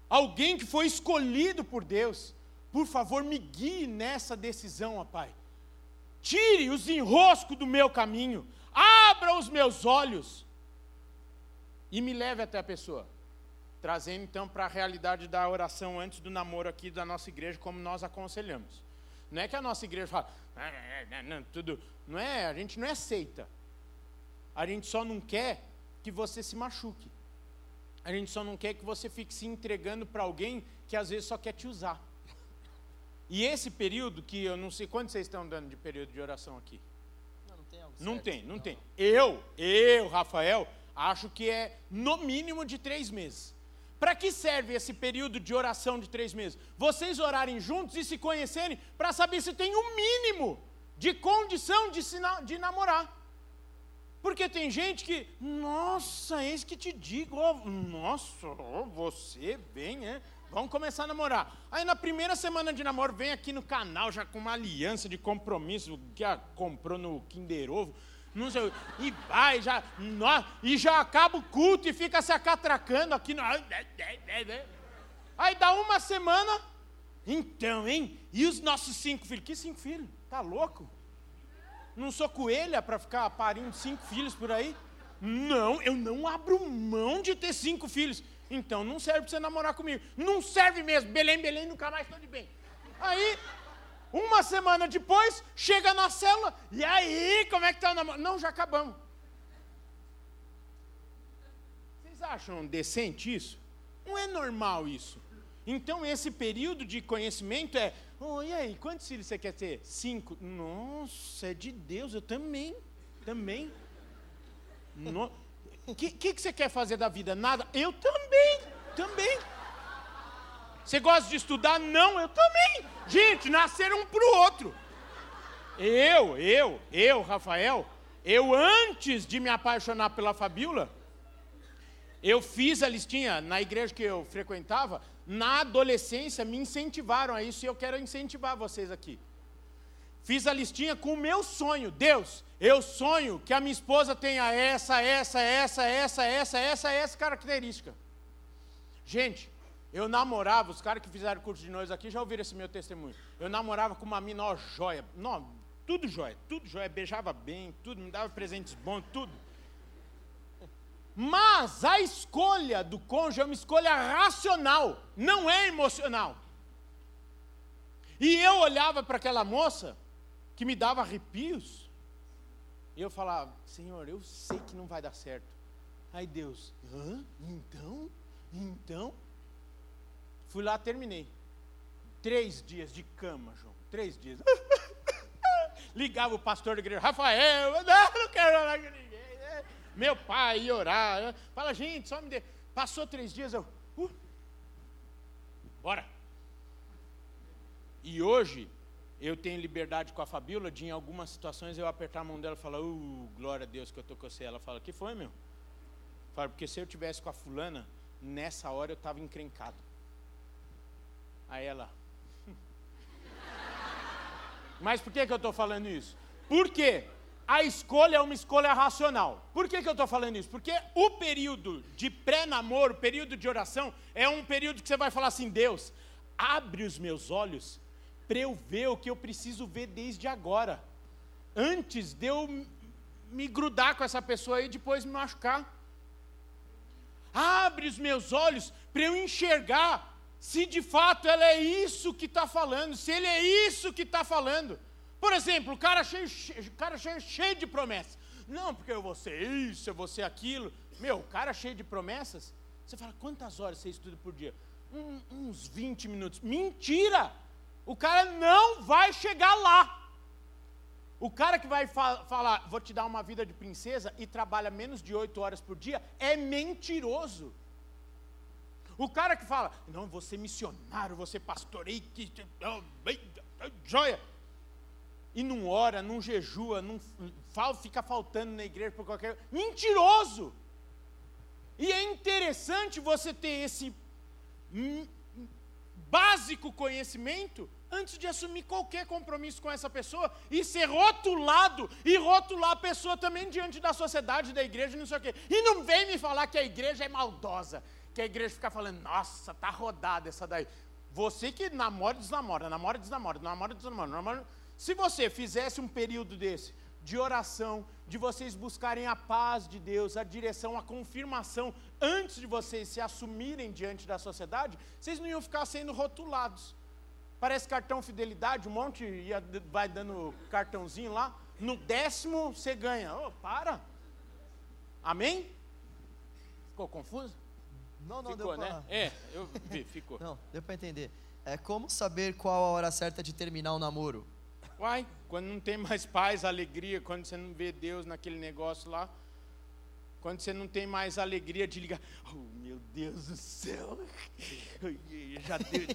alguém que foi escolhido por Deus. Por favor, me guie nessa decisão, ó Pai. Tire os enroscos do meu caminho, abra os meus olhos e me leve até a pessoa. Trazendo então para a realidade da oração antes do namoro aqui da nossa igreja, como nós aconselhamos. Não é que a nossa igreja fala, ah, não, não, tudo. Não é, a gente não é seita. A gente só não quer que você se machuque. A gente só não quer que você fique se entregando para alguém que às vezes só quer te usar. E esse período que eu não sei quanto vocês estão dando de período de oração aqui. Não, não tem algo Não certo. tem, não, não tem. Eu, eu, Rafael, acho que é no mínimo de três meses. Para que serve esse período de oração de três meses? Vocês orarem juntos e se conhecerem para saber se tem um mínimo de condição de, se, de namorar. Porque tem gente que, nossa, eis que te digo, oh, nossa, oh, você vem, é? Vamos começar a namorar. Aí na primeira semana de namoro, vem aqui no canal já com uma aliança de compromisso que a comprou no Kinder Ovo não sei, e vai, já, e já acaba o culto e fica se acatracando aqui. No, Aí dá uma semana, então, hein? E os nossos cinco filhos? Que cinco filhos? Tá louco? Não sou coelha para ficar parindo cinco filhos por aí? Não, eu não abro mão de ter cinco filhos. Então não serve para você namorar comigo. Não serve mesmo. Belém, Belém, nunca mais estou de bem. Aí, uma semana depois, chega na célula. E aí, como é que está o namoro? Não, já acabamos. Vocês acham decente isso? Não é normal isso. Então, esse período de conhecimento é: oh, e aí, quantos filhos você quer ter? Cinco. Nossa, é de Deus, eu também. Também. O que, que, que você quer fazer da vida? Nada? Eu também. Também. Você gosta de estudar? Não, eu também. Gente, nasceram um para o outro. Eu, eu, eu, Rafael, eu antes de me apaixonar pela Fabiola, eu fiz a listinha na igreja que eu frequentava, na adolescência me incentivaram a isso e eu quero incentivar vocês aqui. Fiz a listinha com o meu sonho. Deus, eu sonho que a minha esposa tenha essa, essa, essa, essa, essa, essa, essa característica. Gente, eu namorava, os caras que fizeram curso de noivos aqui já ouviram esse meu testemunho. Eu namorava com uma mina, ó, joia. Não, tudo joia, tudo joia. Beijava bem, tudo, me dava presentes bons, tudo. Mas a escolha do cônjuge é uma escolha racional, não é emocional. E eu olhava para aquela moça, que me dava arrepios, e eu falava: Senhor, eu sei que não vai dar certo. Aí Deus, hã? Então? Então? Fui lá, terminei. Três dias de cama, João. Três dias. Ligava o pastor da igreja, Rafael, não, não quero. Né? Meu pai ia orar. Né? Fala, gente, só me dê. Passou três dias, eu. Uh, bora. E hoje, eu tenho liberdade com a Fabíola de, em algumas situações, eu apertar a mão dela e falar, uh, glória a Deus que eu estou com você. Ela fala, que foi, meu? Fala, porque se eu tivesse com a fulana, nessa hora eu estava encrencado. Aí ela. Mas por que, que eu estou falando isso? Porque a escolha é uma escolha racional. Por que, que eu estou falando isso? Porque o período de pré-namoro, período de oração, é um período que você vai falar assim: Deus, abre os meus olhos para eu ver o que eu preciso ver desde agora. Antes de eu me grudar com essa pessoa e depois me machucar. Abre os meus olhos para eu enxergar se de fato ela é isso que está falando, se ele é isso que está falando. Por exemplo, o cara cheio, cheio, cara cheio, cheio de promessas. Não, porque eu vou ser isso, eu vou ser aquilo. Meu, o cara cheio de promessas. Você fala, quantas horas você estuda por dia? Um, uns 20 minutos. Mentira! O cara não vai chegar lá. O cara que vai fa falar, vou te dar uma vida de princesa e trabalha menos de 8 horas por dia, é mentiroso. O cara que fala, não, ser missionário, ser pastorei, que, joia. E não ora, não jejua, não fala, fica faltando na igreja por qualquer. Mentiroso! E é interessante você ter esse básico conhecimento antes de assumir qualquer compromisso com essa pessoa e ser rotulado e rotular a pessoa também diante da sociedade, da igreja, não sei o quê. E não vem me falar que a igreja é maldosa que a igreja fica falando, nossa, tá rodada essa daí. Você que namora e desnamora, namora e desnamora, namora e desnamora, namora. Se você fizesse um período desse, de oração, de vocês buscarem a paz de Deus, a direção, a confirmação, antes de vocês se assumirem diante da sociedade, vocês não iam ficar sendo rotulados. Parece cartão fidelidade, um monte ia, vai dando cartãozinho lá, no décimo você ganha. Oh, para! Amém? Ficou confuso? Não, não, ficou, deu né? pra... É, eu vi, ficou. Não, deu para entender. É como saber qual a hora certa de terminar o namoro? Uai, quando não tem mais paz, alegria, quando você não vê Deus naquele negócio lá, quando você não tem mais alegria de ligar, oh meu Deus do céu, já deu.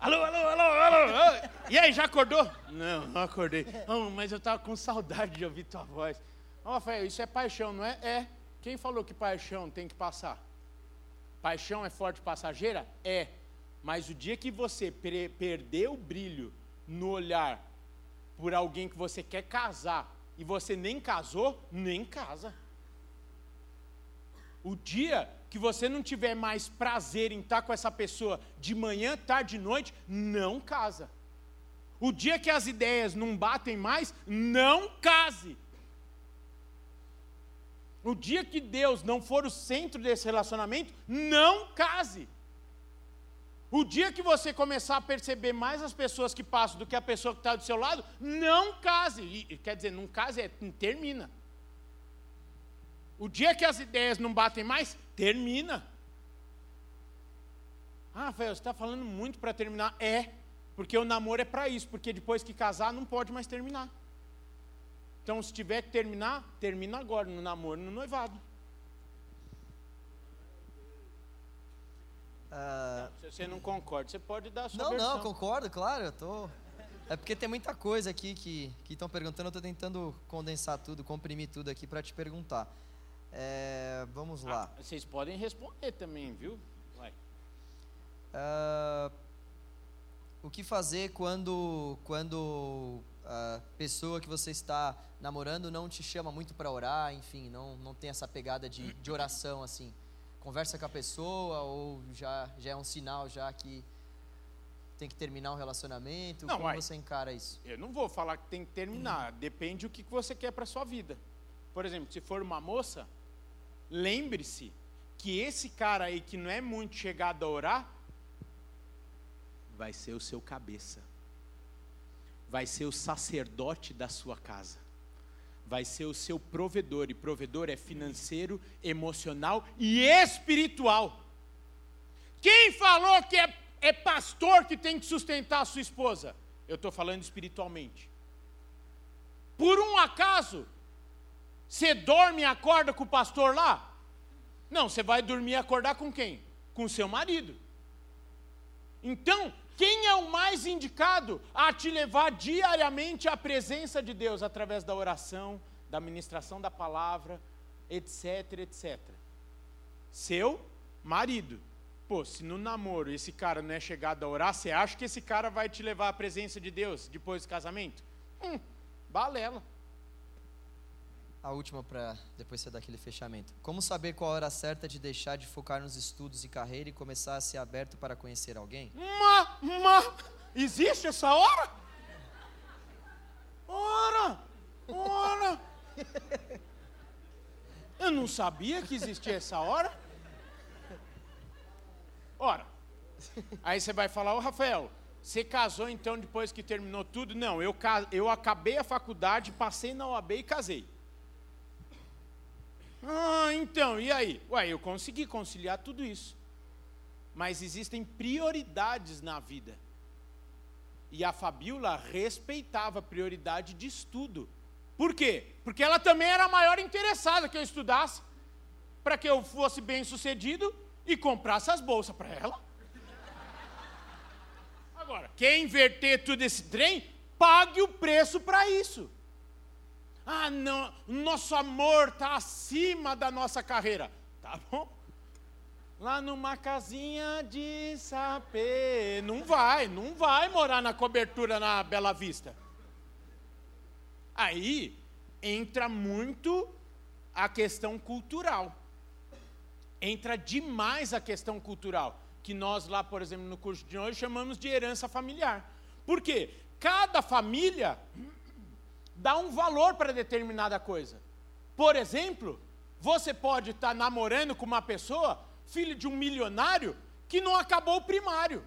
alô, alô, alô, alô, e aí, já acordou? Não, não acordei. Oh, mas eu estava com saudade de ouvir tua voz. Ó, Rafael, isso é paixão, não é? É. Quem falou que paixão tem que passar? Paixão é forte passageira? É. Mas o dia que você perder o brilho no olhar por alguém que você quer casar e você nem casou, nem casa. O dia que você não tiver mais prazer em estar com essa pessoa de manhã, tarde e noite, não casa. O dia que as ideias não batem mais, não case. O dia que Deus não for o centro desse relacionamento, não case. O dia que você começar a perceber mais as pessoas que passam do que a pessoa que está do seu lado, não case. E, quer dizer, não case, é, termina. O dia que as ideias não batem mais, termina. Ah, Rafael, você está falando muito para terminar. É, porque o namoro é para isso, porque depois que casar não pode mais terminar. Então, se tiver que terminar, termina agora, no namoro, no noivado. Uh... Se você não concorda, você pode dar a sua não, versão. Não, concordo, claro, eu tô... É porque tem muita coisa aqui que estão perguntando, eu estou tentando condensar tudo, comprimir tudo aqui para te perguntar. É, vamos lá. Ah, vocês podem responder também, viu? Vai. Uh, o que fazer quando, quando a pessoa que você está namorando não te chama muito para orar, enfim, não, não tem essa pegada de, de oração assim? Conversa com a pessoa ou já, já é um sinal já que tem que terminar um relacionamento? Não, Como você encara isso? Eu não vou falar que tem que terminar. Depende do que você quer para sua vida. Por exemplo, se for uma moça, lembre-se que esse cara aí que não é muito chegado a orar, vai ser o seu cabeça, vai ser o sacerdote da sua casa, vai ser o seu provedor, e provedor é financeiro, emocional e espiritual. Quem falou que é, é pastor que tem que sustentar a sua esposa? Eu estou falando espiritualmente. Por um acaso, você dorme e acorda com o pastor lá? Não, você vai dormir e acordar com quem? Com o seu marido. Então, quem é o mais indicado a te levar diariamente à presença de Deus através da oração, da ministração da palavra, etc, etc? Seu marido. Pô, se no namoro esse cara não é chegado a orar, você acha que esse cara vai te levar à presença de Deus depois do casamento? Hum, balela a última para depois você dar aquele fechamento. Como saber qual a hora certa de deixar de focar nos estudos e carreira e começar a ser aberto para conhecer alguém? Ma, ma, existe essa hora? Ora, ora. Eu não sabia que existia essa hora. Ora, aí você vai falar, ô Rafael, você casou então depois que terminou tudo? Não, eu, eu acabei a faculdade, passei na OAB e casei. Ah, então, e aí? Ué, eu consegui conciliar tudo isso. Mas existem prioridades na vida. E a Fabiola respeitava a prioridade de estudo. Por quê? Porque ela também era a maior interessada que eu estudasse, para que eu fosse bem sucedido e comprasse as bolsas para ela. Agora, quer inverter tudo esse trem? Pague o preço para isso. Ah, não, nosso amor está acima da nossa carreira. Tá bom? Lá numa casinha de sapê. Não vai, não vai morar na cobertura na Bela Vista. Aí entra muito a questão cultural. Entra demais a questão cultural, que nós lá, por exemplo, no curso de hoje chamamos de herança familiar. Por quê? Cada família dá um valor para determinada coisa. Por exemplo, você pode estar namorando com uma pessoa, filho de um milionário, que não acabou o primário.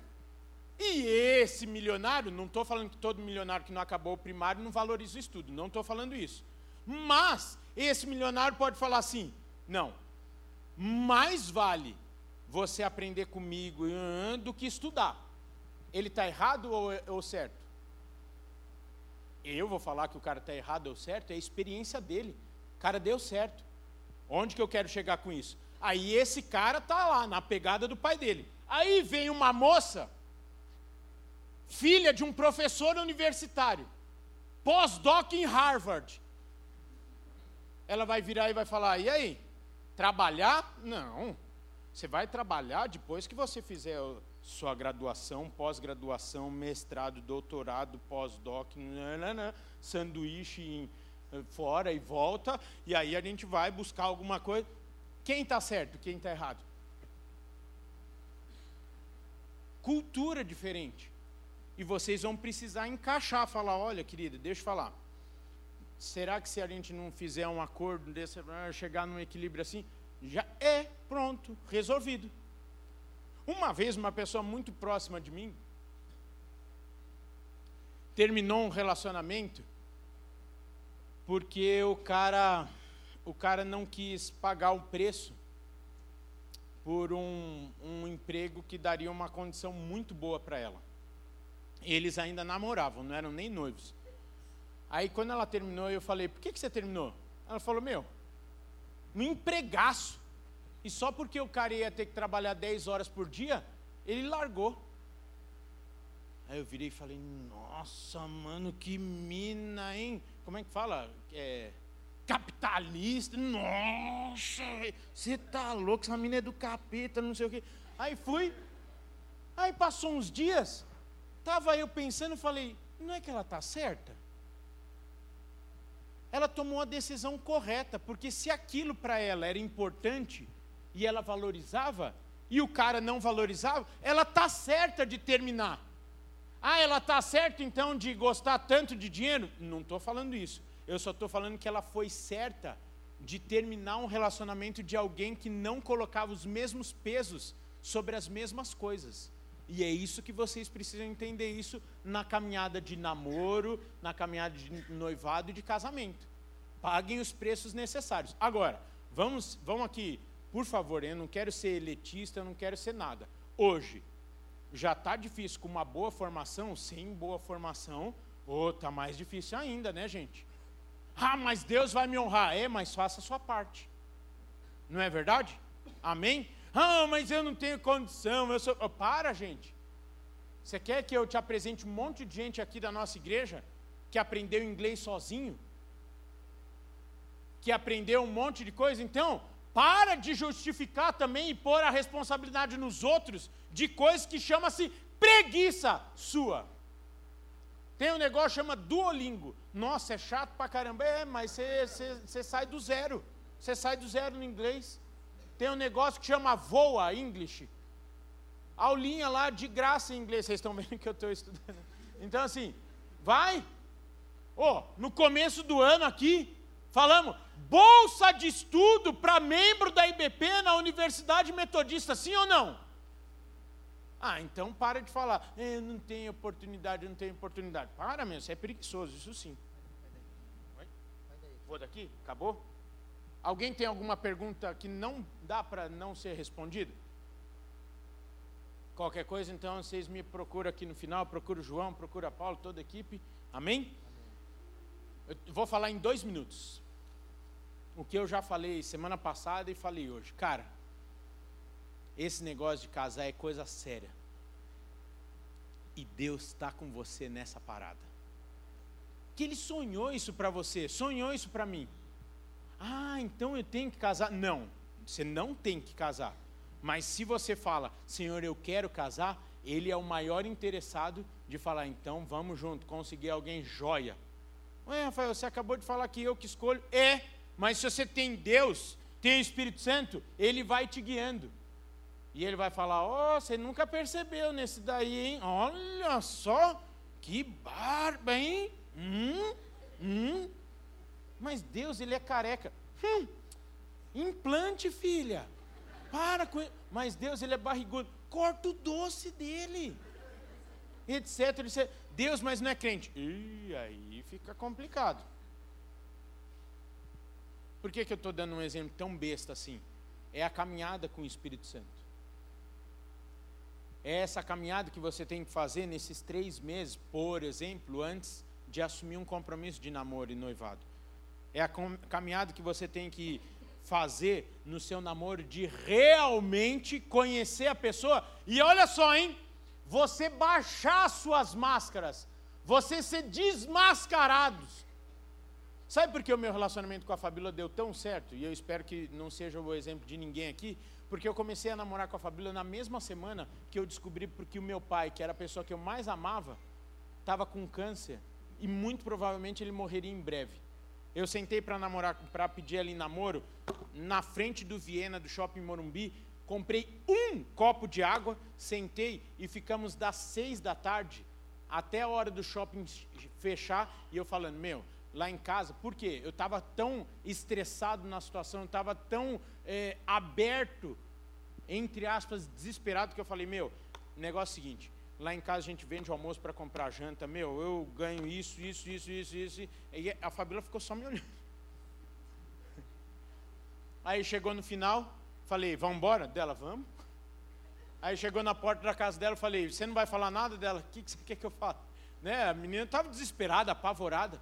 E esse milionário, não estou falando que todo milionário que não acabou o primário não valoriza o estudo, não estou falando isso. Mas esse milionário pode falar assim: não, mais vale você aprender comigo do que estudar. Ele está errado ou, ou certo? Eu vou falar que o cara está errado ou certo, é a experiência dele. O cara deu certo. Onde que eu quero chegar com isso? Aí esse cara está lá, na pegada do pai dele. Aí vem uma moça, filha de um professor universitário, pós-doc em Harvard. Ela vai virar e vai falar: e aí? Trabalhar? Não. Você vai trabalhar depois que você fizer sua graduação, pós-graduação, mestrado, doutorado, pós-doc, sanduíche em, fora e volta, e aí a gente vai buscar alguma coisa. Quem está certo, quem está errado? Cultura diferente. E vocês vão precisar encaixar, falar, olha, querida, deixa eu falar. Será que se a gente não fizer um acordo desse, chegar num equilíbrio assim, já é pronto, resolvido. Uma vez uma pessoa muito próxima de mim terminou um relacionamento porque o cara o cara não quis pagar o preço por um, um emprego que daria uma condição muito boa para ela. Eles ainda namoravam, não eram nem noivos. Aí quando ela terminou, eu falei, por que, que você terminou? Ela falou, meu, um empregaço. E só porque o cara ia ter que trabalhar 10 horas por dia, ele largou. Aí eu virei e falei, nossa, mano, que mina, hein? Como é que fala? É, capitalista. Nossa, você tá louco, essa mina é do capeta, não sei o quê. Aí fui, aí passou uns dias, tava eu pensando e falei, não é que ela tá certa? Ela tomou a decisão correta, porque se aquilo para ela era importante e ela valorizava, e o cara não valorizava, ela tá certa de terminar. Ah, ela está certa então de gostar tanto de dinheiro? Não estou falando isso. Eu só estou falando que ela foi certa de terminar um relacionamento de alguém que não colocava os mesmos pesos sobre as mesmas coisas. E é isso que vocês precisam entender isso na caminhada de namoro, na caminhada de noivado e de casamento. Paguem os preços necessários. Agora, vamos, vamos aqui, por favor, eu não quero ser elitista, eu não quero ser nada. Hoje, já está difícil com uma boa formação, sem boa formação, ou oh, está mais difícil ainda, né, gente? Ah, mas Deus vai me honrar. É, mas faça a sua parte. Não é verdade? Amém? Ah, mas eu não tenho condição. Eu sou... Oh, para, gente. Você quer que eu te apresente um monte de gente aqui da nossa igreja que aprendeu inglês sozinho? Que aprendeu um monte de coisa? Então, para de justificar também e pôr a responsabilidade nos outros de coisas que chama-se preguiça sua. Tem um negócio que chama Duolingo. Nossa, é chato pra caramba. É, mas você sai do zero. Você sai do zero no inglês. Tem um negócio que chama Voa English. Aulinha lá de graça em inglês. Vocês estão vendo que eu estou estudando. Então, assim, vai. Oh, no começo do ano aqui, falamos bolsa de estudo para membro da IBP na Universidade Metodista, sim ou não? Ah, então para de falar, é, eu não tenho oportunidade, eu não tenho oportunidade. Para, meu, você é preguiçoso, isso sim. Vou daqui? Acabou? Alguém tem alguma pergunta que não dá para não ser respondida? Qualquer coisa, então vocês me procuram aqui no final, procura o João, procura Paulo, toda a equipe. Amém? Eu vou falar em dois minutos. O que eu já falei semana passada e falei hoje. Cara, esse negócio de casar é coisa séria. E Deus está com você nessa parada. Que Ele sonhou isso para você, sonhou isso para mim. Ah, então eu tenho que casar? Não, você não tem que casar. Mas se você fala, Senhor, eu quero casar, Ele é o maior interessado de falar, então vamos junto, conseguir alguém joia. Ué, Rafael, você acabou de falar que eu que escolho. É, mas se você tem Deus, tem o Espírito Santo, Ele vai te guiando. E ele vai falar: Ó, oh, você nunca percebeu nesse daí, hein? Olha só, que barba, hein? Hum, hum. Mas Deus, ele é careca. Hum, implante, filha. Para com ele. Mas Deus, ele é barrigudo. Corta o doce dele. Etc, etc. Deus, mas não é crente. E aí fica complicado. Por que, que eu estou dando um exemplo tão besta assim? É a caminhada com o Espírito Santo. É essa caminhada que você tem que fazer nesses três meses, por exemplo, antes de assumir um compromisso de namoro e noivado. É a caminhada que você tem que fazer no seu namoro de realmente conhecer a pessoa. E olha só, hein? Você baixar suas máscaras, você ser desmascarados. Sabe por que o meu relacionamento com a Fabíola deu tão certo? E eu espero que não seja o exemplo de ninguém aqui, porque eu comecei a namorar com a Fabíola na mesma semana que eu descobri porque o meu pai, que era a pessoa que eu mais amava, estava com câncer e muito provavelmente ele morreria em breve. Eu sentei para namorar, para pedir ela em namoro, na frente do Viena, do Shopping Morumbi, comprei um copo de água, sentei e ficamos das seis da tarde até a hora do shopping fechar e eu falando, meu, lá em casa, por quê? Eu estava tão estressado na situação, estava tão é, aberto, entre aspas, desesperado, que eu falei, meu, negócio é o seguinte, lá em casa a gente vende o almoço para comprar janta, meu, eu ganho isso, isso, isso, isso, isso, e a Fabíola ficou só me olhando. Aí chegou no final, falei, vamos embora? Dela, vamos. Aí chegou na porta da casa dela, falei, você não vai falar nada dela? O que, que você quer que eu fale? Né? A menina estava desesperada, apavorada.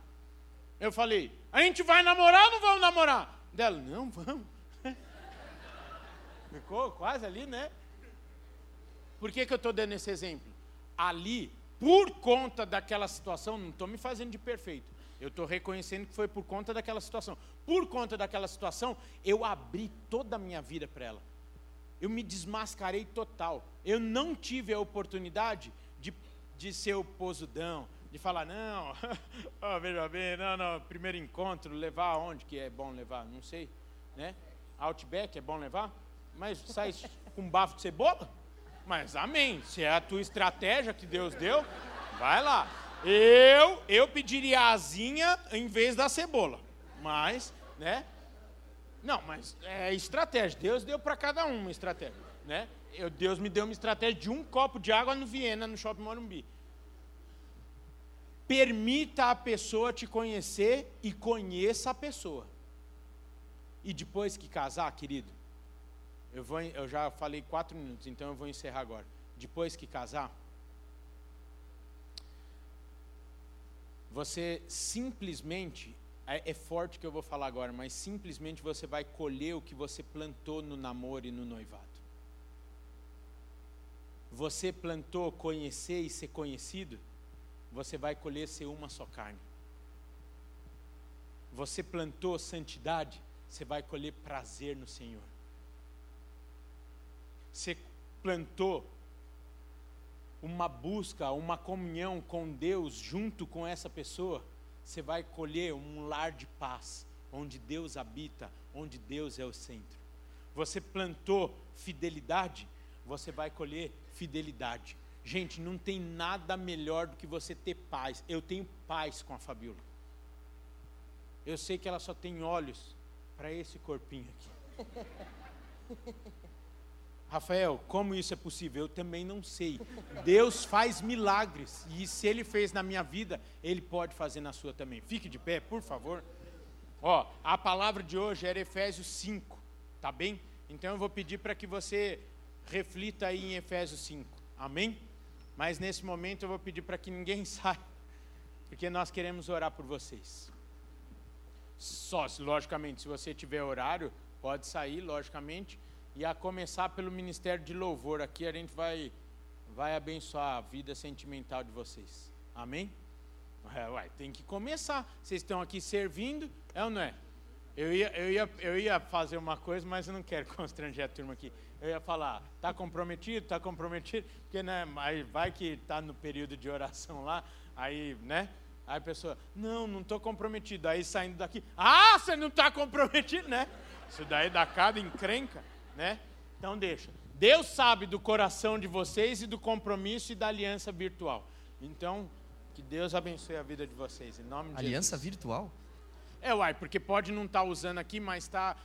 Eu falei, a gente vai namorar ou não vamos namorar? Dela, não, vamos. Ficou quase ali, né? Por que, que eu estou dando esse exemplo? Ali, por conta daquela situação, não estou me fazendo de perfeito. Eu estou reconhecendo que foi por conta daquela situação. Por conta daquela situação, eu abri toda a minha vida para ela eu me desmascarei total. Eu não tive a oportunidade de, de ser o posudão, de falar, não, oh, veja bem, não, não, primeiro encontro, levar aonde que é bom levar? Não sei, né? Outback é bom levar? Mas sai com bafo de cebola? Mas amém, se é a tua estratégia que Deus deu, vai lá. Eu, eu pediria a asinha em vez da cebola, mas, né? Não, mas é estratégia. Deus deu para cada um uma estratégia. Né? Eu, Deus me deu uma estratégia de um copo de água no Viena, no Shopping Morumbi. Permita a pessoa te conhecer e conheça a pessoa. E depois que casar, querido, eu, vou, eu já falei quatro minutos, então eu vou encerrar agora. Depois que casar, você simplesmente é, é forte que eu vou falar agora, mas simplesmente você vai colher o que você plantou no namoro e no noivado. Você plantou conhecer e ser conhecido, você vai colher ser uma só carne. Você plantou santidade, você vai colher prazer no Senhor. Você plantou uma busca, uma comunhão com Deus junto com essa pessoa, você vai colher um lar de paz, onde Deus habita, onde Deus é o centro. Você plantou fidelidade, você vai colher fidelidade. Gente, não tem nada melhor do que você ter paz. Eu tenho paz com a Fabiola. Eu sei que ela só tem olhos para esse corpinho aqui. Rafael, como isso é possível? Eu também não sei. Deus faz milagres. E se Ele fez na minha vida, Ele pode fazer na sua também. Fique de pé, por favor. Ó, a palavra de hoje era Efésios 5, tá bem? Então eu vou pedir para que você reflita aí em Efésios 5. Amém? Mas nesse momento eu vou pedir para que ninguém saia, porque nós queremos orar por vocês. Só, logicamente, se você tiver horário, pode sair, logicamente e a começar pelo ministério de louvor aqui, a gente vai, vai abençoar a vida sentimental de vocês. Amém? É, tem que começar. Vocês estão aqui servindo, é ou não é? Eu ia, eu, ia, eu ia fazer uma coisa, mas eu não quero constranger a turma aqui. Eu ia falar, está comprometido, está comprometido, porque né, aí vai que está no período de oração lá, aí, né? Aí a pessoa, não, não estou comprometido. Aí saindo daqui, ah, você não está comprometido, né? Isso daí dá cada encrenca né? Então deixa. Deus sabe do coração de vocês e do compromisso e da aliança virtual. Então, que Deus abençoe a vida de vocês, em nome de Aliança Jesus. virtual? É, uai, porque pode não estar tá usando aqui, mas está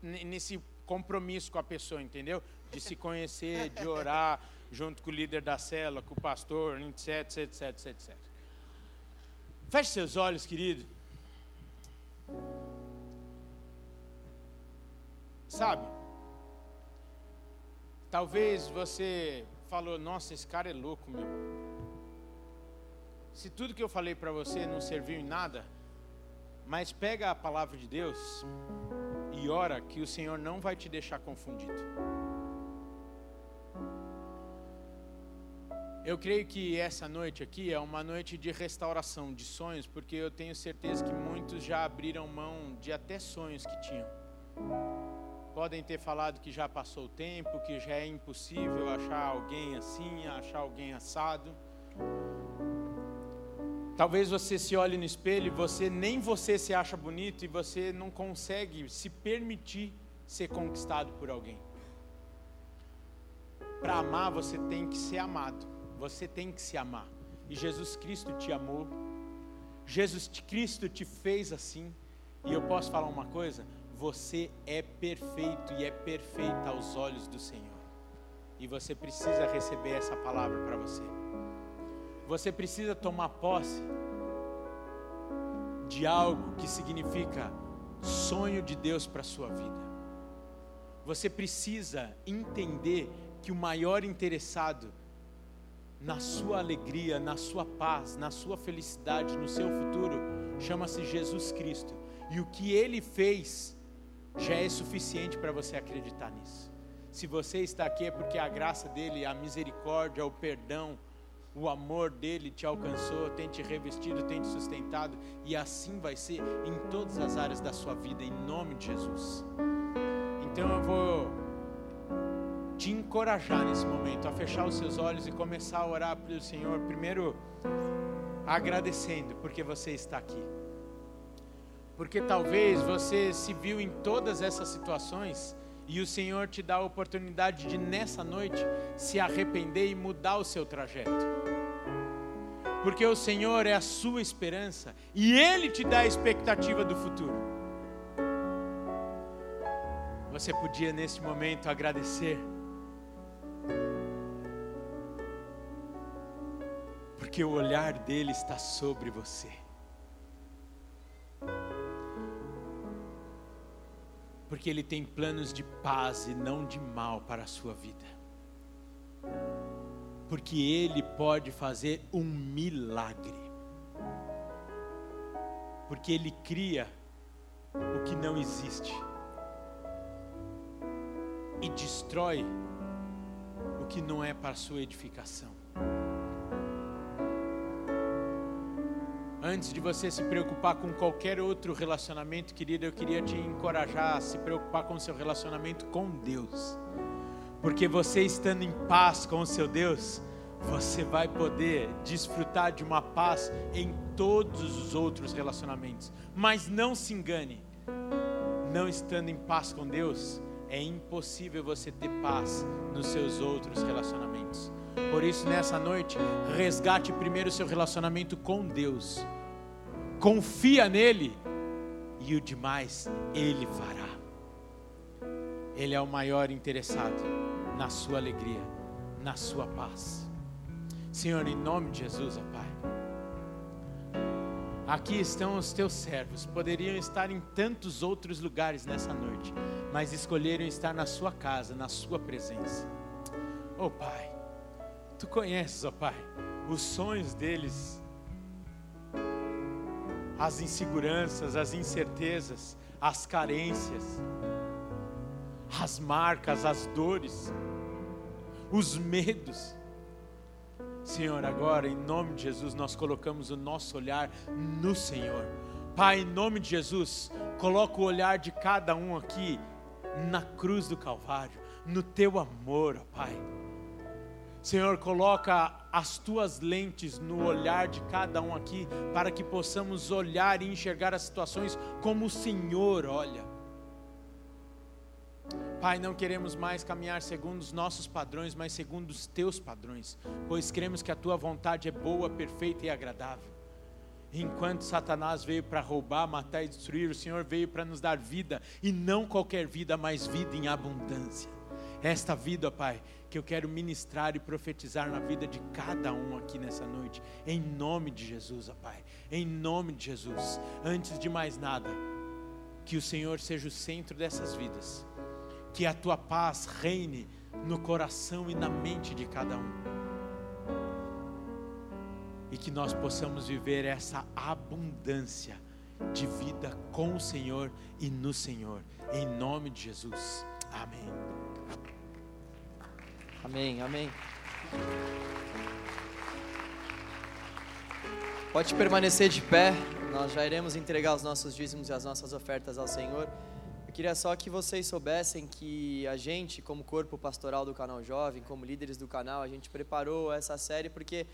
nesse compromisso com a pessoa, entendeu? De se conhecer, de orar junto com o líder da célula, com o pastor, etc, etc, etc, etc. Feche seus olhos, querido. Sabe? Talvez você falou, nossa, esse cara é louco, meu. Se tudo que eu falei para você não serviu em nada, mas pega a palavra de Deus e ora que o Senhor não vai te deixar confundido. Eu creio que essa noite aqui é uma noite de restauração de sonhos, porque eu tenho certeza que muitos já abriram mão de até sonhos que tinham podem ter falado que já passou o tempo, que já é impossível achar alguém assim, achar alguém assado. Talvez você se olhe no espelho e você nem você se acha bonito e você não consegue se permitir ser conquistado por alguém. Para amar, você tem que ser amado. Você tem que se amar. E Jesus Cristo te amou. Jesus Cristo te fez assim. E eu posso falar uma coisa? Você é perfeito e é perfeita aos olhos do Senhor. E você precisa receber essa palavra para você. Você precisa tomar posse de algo que significa sonho de Deus para a sua vida. Você precisa entender que o maior interessado na sua alegria, na sua paz, na sua felicidade, no seu futuro, chama-se Jesus Cristo. E o que ele fez já é suficiente para você acreditar nisso. Se você está aqui é porque a graça dele, a misericórdia, o perdão, o amor dele te alcançou, tem te revestido, tem te sustentado, e assim vai ser em todas as áreas da sua vida, em nome de Jesus. Então eu vou te encorajar nesse momento a fechar os seus olhos e começar a orar pelo Senhor, primeiro agradecendo porque você está aqui. Porque talvez você se viu em todas essas situações e o Senhor te dá a oportunidade de nessa noite se arrepender e mudar o seu trajeto. Porque o Senhor é a sua esperança e Ele te dá a expectativa do futuro. Você podia neste momento agradecer. Porque o olhar dele está sobre você. Porque Ele tem planos de paz e não de mal para a sua vida. Porque Ele pode fazer um milagre. Porque Ele cria o que não existe e destrói o que não é para a sua edificação. Antes de você se preocupar com qualquer outro relacionamento, querido, eu queria te encorajar a se preocupar com o seu relacionamento com Deus. Porque você estando em paz com o seu Deus, você vai poder desfrutar de uma paz em todos os outros relacionamentos. Mas não se engane, não estando em paz com Deus, é impossível você ter paz nos seus outros relacionamentos. Por isso, nessa noite, resgate primeiro o seu relacionamento com Deus. Confia nele e o demais ele fará. Ele é o maior interessado na sua alegria, na sua paz. Senhor, em nome de Jesus, ó Pai. Aqui estão os teus servos, poderiam estar em tantos outros lugares nessa noite, mas escolheram estar na sua casa, na sua presença. Oh Pai, tu conheces, ó Pai, os sonhos deles as inseguranças, as incertezas, as carências, as marcas, as dores, os medos. Senhor, agora em nome de Jesus nós colocamos o nosso olhar no Senhor. Pai, em nome de Jesus, coloca o olhar de cada um aqui na cruz do Calvário, no teu amor, ó Pai. Senhor, coloca as tuas lentes no olhar de cada um aqui, para que possamos olhar e enxergar as situações como o Senhor olha. Pai, não queremos mais caminhar segundo os nossos padrões, mas segundo os teus padrões, pois cremos que a tua vontade é boa, perfeita e agradável. Enquanto Satanás veio para roubar, matar e destruir, o Senhor veio para nos dar vida, e não qualquer vida, mas vida em abundância. Esta vida, Pai, que eu quero ministrar e profetizar na vida de cada um aqui nessa noite, em nome de Jesus, ó Pai, em nome de Jesus. Antes de mais nada, que o Senhor seja o centro dessas vidas, que a tua paz reine no coração e na mente de cada um, e que nós possamos viver essa abundância de vida com o Senhor e no Senhor, em nome de Jesus. Amém. Amém, amém. Pode permanecer de pé, nós já iremos entregar os nossos dízimos e as nossas ofertas ao Senhor. Eu queria só que vocês soubessem que a gente, como corpo pastoral do canal Jovem, como líderes do canal, a gente preparou essa série porque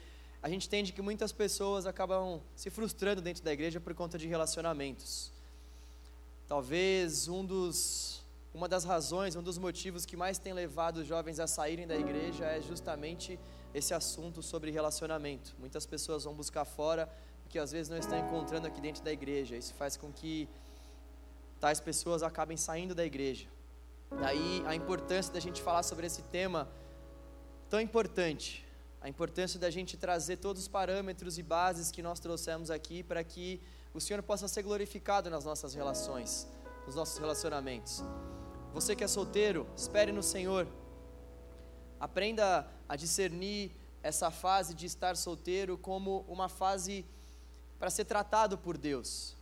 a gente entende que muitas pessoas acabam se frustrando dentro da igreja por conta de relacionamentos. Talvez um dos, uma das razões, um dos motivos que mais tem levado os jovens a saírem da igreja é justamente esse assunto sobre relacionamento. Muitas pessoas vão buscar fora que às vezes não estão encontrando aqui dentro da igreja. Isso faz com que tais pessoas acabem saindo da igreja. Daí a importância da gente falar sobre esse tema tão importante, a importância da gente trazer todos os parâmetros e bases que nós trouxemos aqui para que o Senhor possa ser glorificado nas nossas relações, nos nossos relacionamentos. Você que é solteiro, espere no Senhor. Aprenda a discernir essa fase de estar solteiro como uma fase para ser tratado por Deus.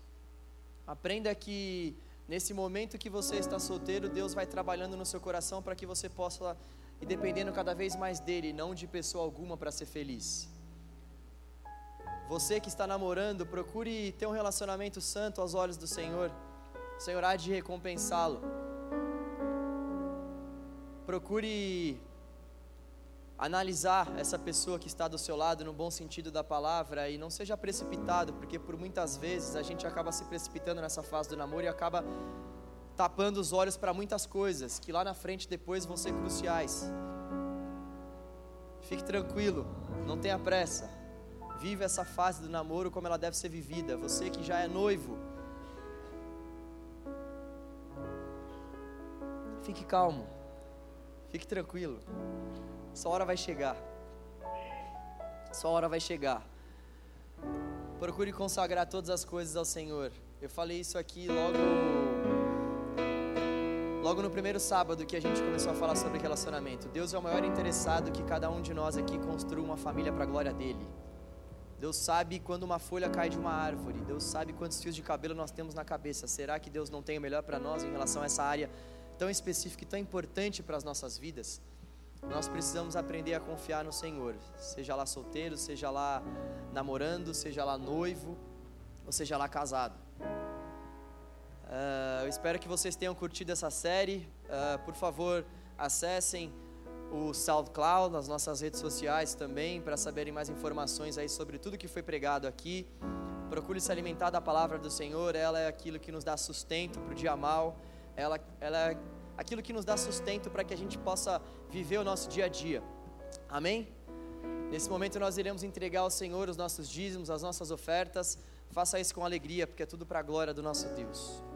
Aprenda que nesse momento que você está solteiro, Deus vai trabalhando no seu coração para que você possa ir dependendo cada vez mais dele, não de pessoa alguma para ser feliz. Você que está namorando, procure ter um relacionamento santo aos olhos do Senhor. O Senhor há de recompensá-lo. Procure analisar essa pessoa que está do seu lado no bom sentido da palavra e não seja precipitado, porque por muitas vezes a gente acaba se precipitando nessa fase do namoro e acaba tapando os olhos para muitas coisas que lá na frente depois vão ser cruciais. Fique tranquilo, não tenha pressa. Vive essa fase do namoro como ela deve ser vivida. Você que já é noivo, fique calmo, fique tranquilo. Sua hora vai chegar. Sua hora vai chegar. Procure consagrar todas as coisas ao Senhor. Eu falei isso aqui logo logo no primeiro sábado que a gente começou a falar sobre relacionamento. Deus é o maior interessado que cada um de nós aqui construa uma família para a glória dele. Deus sabe quando uma folha cai de uma árvore. Deus sabe quantos fios de cabelo nós temos na cabeça. Será que Deus não tem o melhor para nós em relação a essa área tão específica e tão importante para as nossas vidas? nós precisamos aprender a confiar no Senhor, seja lá solteiro, seja lá namorando, seja lá noivo, ou seja lá casado. Uh, eu espero que vocês tenham curtido essa série. Uh, por favor, acessem o SoundCloud, nas nossas redes sociais também, para saberem mais informações aí sobre tudo que foi pregado aqui. Procure se alimentar da palavra do Senhor, ela é aquilo que nos dá sustento para o dia mal, ela, ela é aquilo que nos dá sustento para que a gente possa viver o nosso dia a dia. Amém? Nesse momento nós iremos entregar ao Senhor os nossos dízimos, as nossas ofertas. Faça isso com alegria, porque é tudo para a glória do nosso Deus.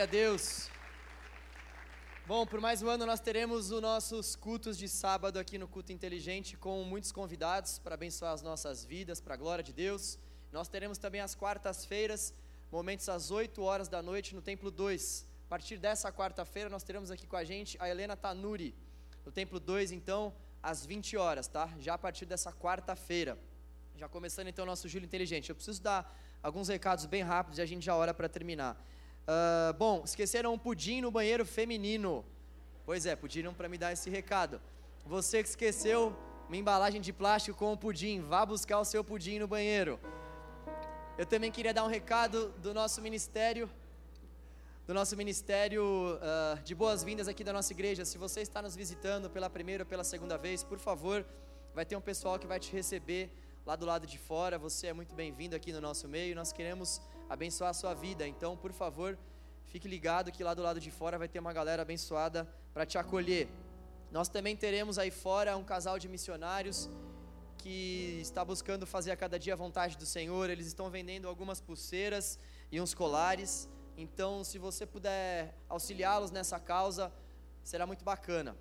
Glória a Deus. Bom, por mais um ano nós teremos os nossos cultos de sábado aqui no Culto Inteligente com muitos convidados para abençoar as nossas vidas, para a glória de Deus. Nós teremos também as quartas-feiras, momentos às 8 horas da noite no Templo 2. A partir dessa quarta-feira nós teremos aqui com a gente a Helena Tanuri, no Templo 2, então, às 20 horas, tá? Já a partir dessa quarta-feira. Já começando então o nosso Júlio Inteligente. Eu preciso dar alguns recados bem rápidos e a gente já ora para terminar. Uh, bom, esqueceram um pudim no banheiro feminino. Pois é, pediram para me dar esse recado. Você que esqueceu uma embalagem de plástico com o pudim, vá buscar o seu pudim no banheiro. Eu também queria dar um recado do nosso ministério, do nosso ministério uh, de boas-vindas aqui da nossa igreja. Se você está nos visitando pela primeira ou pela segunda vez, por favor, vai ter um pessoal que vai te receber lá do lado de fora. Você é muito bem-vindo aqui no nosso meio. Nós queremos abençoar a sua vida. Então, por favor, fique ligado que lá do lado de fora vai ter uma galera abençoada para te acolher. Nós também teremos aí fora um casal de missionários que está buscando fazer a cada dia a vontade do Senhor. Eles estão vendendo algumas pulseiras e uns colares. Então, se você puder auxiliá-los nessa causa, será muito bacana.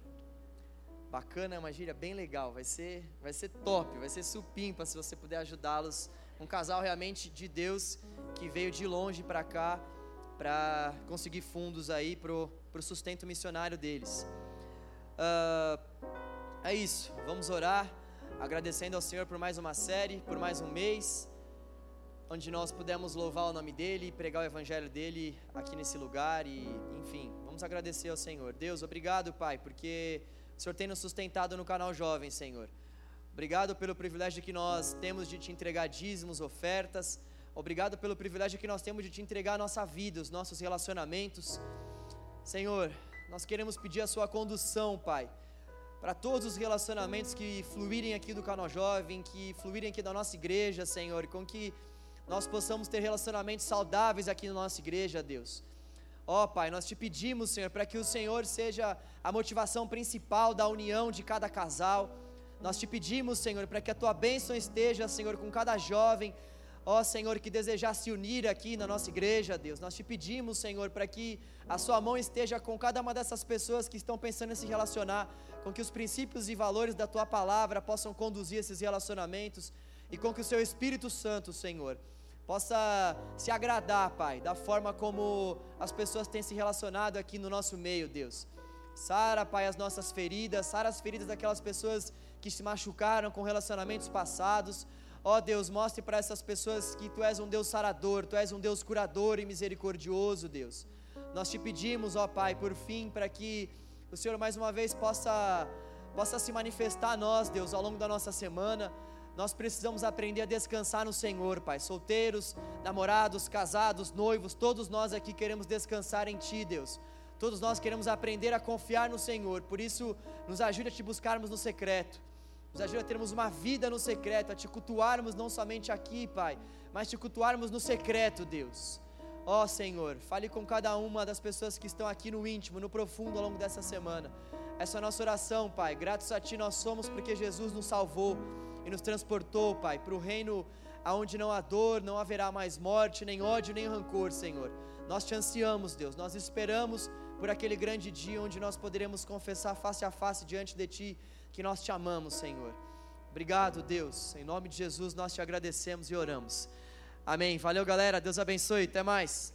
Bacana é uma gíria bem legal, vai ser, vai ser top, vai ser supimpa se você puder ajudá-los um casal realmente de Deus que veio de longe para cá para conseguir fundos aí para o sustento missionário deles. Uh, é isso, vamos orar, agradecendo ao Senhor por mais uma série, por mais um mês, onde nós pudemos louvar o nome dEle pregar o Evangelho dEle aqui nesse lugar e, enfim, vamos agradecer ao Senhor. Deus, obrigado, Pai, porque o Senhor tem nos sustentado no canal Jovem, Senhor. Obrigado pelo privilégio que nós temos de te entregar dízimos, ofertas. Obrigado pelo privilégio que nós temos de te entregar a nossa vida, os nossos relacionamentos. Senhor, nós queremos pedir a sua condução, Pai, para todos os relacionamentos que fluírem aqui do canal jovem, que fluírem aqui da nossa igreja, Senhor, com que nós possamos ter relacionamentos saudáveis aqui na nossa igreja, Deus. Ó oh, Pai, nós te pedimos, Senhor, para que o Senhor seja a motivação principal da união de cada casal nós te pedimos, Senhor, para que a tua bênção esteja, Senhor, com cada jovem, ó Senhor, que desejar se unir aqui na nossa igreja, Deus. Nós te pedimos, Senhor, para que a sua mão esteja com cada uma dessas pessoas que estão pensando em se relacionar, com que os princípios e valores da tua palavra possam conduzir esses relacionamentos e com que o seu Espírito Santo, Senhor, possa se agradar, Pai, da forma como as pessoas têm se relacionado aqui no nosso meio, Deus. Sara, Pai, as nossas feridas, sara as feridas daquelas pessoas que se machucaram com relacionamentos passados. Ó oh, Deus, mostre para essas pessoas que tu és um Deus sarador, tu és um Deus curador e misericordioso, Deus. Nós te pedimos, ó Pai, por fim, para que o Senhor mais uma vez possa possa se manifestar a nós, Deus, ao longo da nossa semana. Nós precisamos aprender a descansar no Senhor, Pai. Solteiros, namorados, casados, noivos, todos nós aqui queremos descansar em Ti, Deus. Todos nós queremos aprender a confiar no Senhor. Por isso, nos ajude a te buscarmos no secreto. Nos ajude a termos uma vida no secreto, a te cultuarmos não somente aqui, Pai, mas te cultuarmos no secreto, Deus. Ó oh, Senhor, fale com cada uma das pessoas que estão aqui no íntimo, no profundo ao longo dessa semana. Essa é a nossa oração, Pai. Gratos a Ti nós somos porque Jesus nos salvou e nos transportou, Pai, para o reino aonde não há dor, não haverá mais morte, nem ódio, nem rancor, Senhor. Nós te ansiamos, Deus. Nós esperamos por aquele grande dia onde nós poderemos confessar face a face diante de Ti que nós te amamos, Senhor. Obrigado, Deus. Em nome de Jesus nós te agradecemos e oramos. Amém. Valeu, galera. Deus abençoe. Até mais.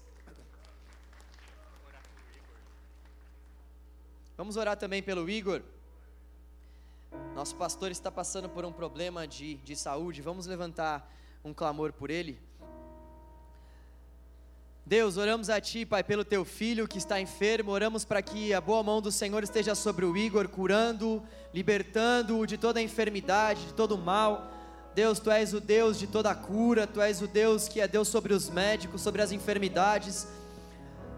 Vamos orar também pelo Igor. Nosso pastor está passando por um problema de, de saúde. Vamos levantar um clamor por ele. Deus, oramos a Ti, Pai, pelo Teu filho que está enfermo. Oramos para que a boa mão do Senhor esteja sobre o Igor, curando, libertando-o de toda a enfermidade, de todo o mal. Deus, Tu és o Deus de toda a cura, Tu és o Deus que é Deus sobre os médicos, sobre as enfermidades.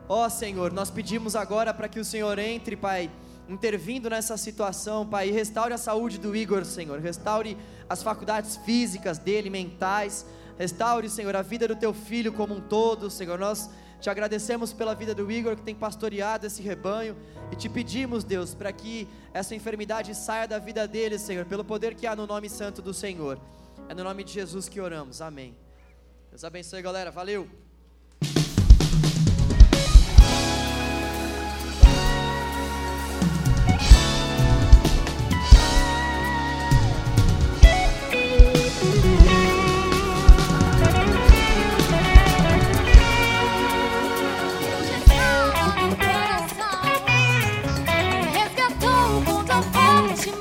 Ó Senhor, nós pedimos agora para que o Senhor entre, Pai, intervindo nessa situação, Pai, e restaure a saúde do Igor, Senhor. Restaure as faculdades físicas dele, mentais. Restaure, Senhor, a vida do teu filho como um todo, Senhor. Nós te agradecemos pela vida do Igor que tem pastoreado esse rebanho e te pedimos, Deus, para que essa enfermidade saia da vida dele, Senhor, pelo poder que há no nome santo do Senhor. É no nome de Jesus que oramos. Amém. Deus abençoe, galera. Valeu.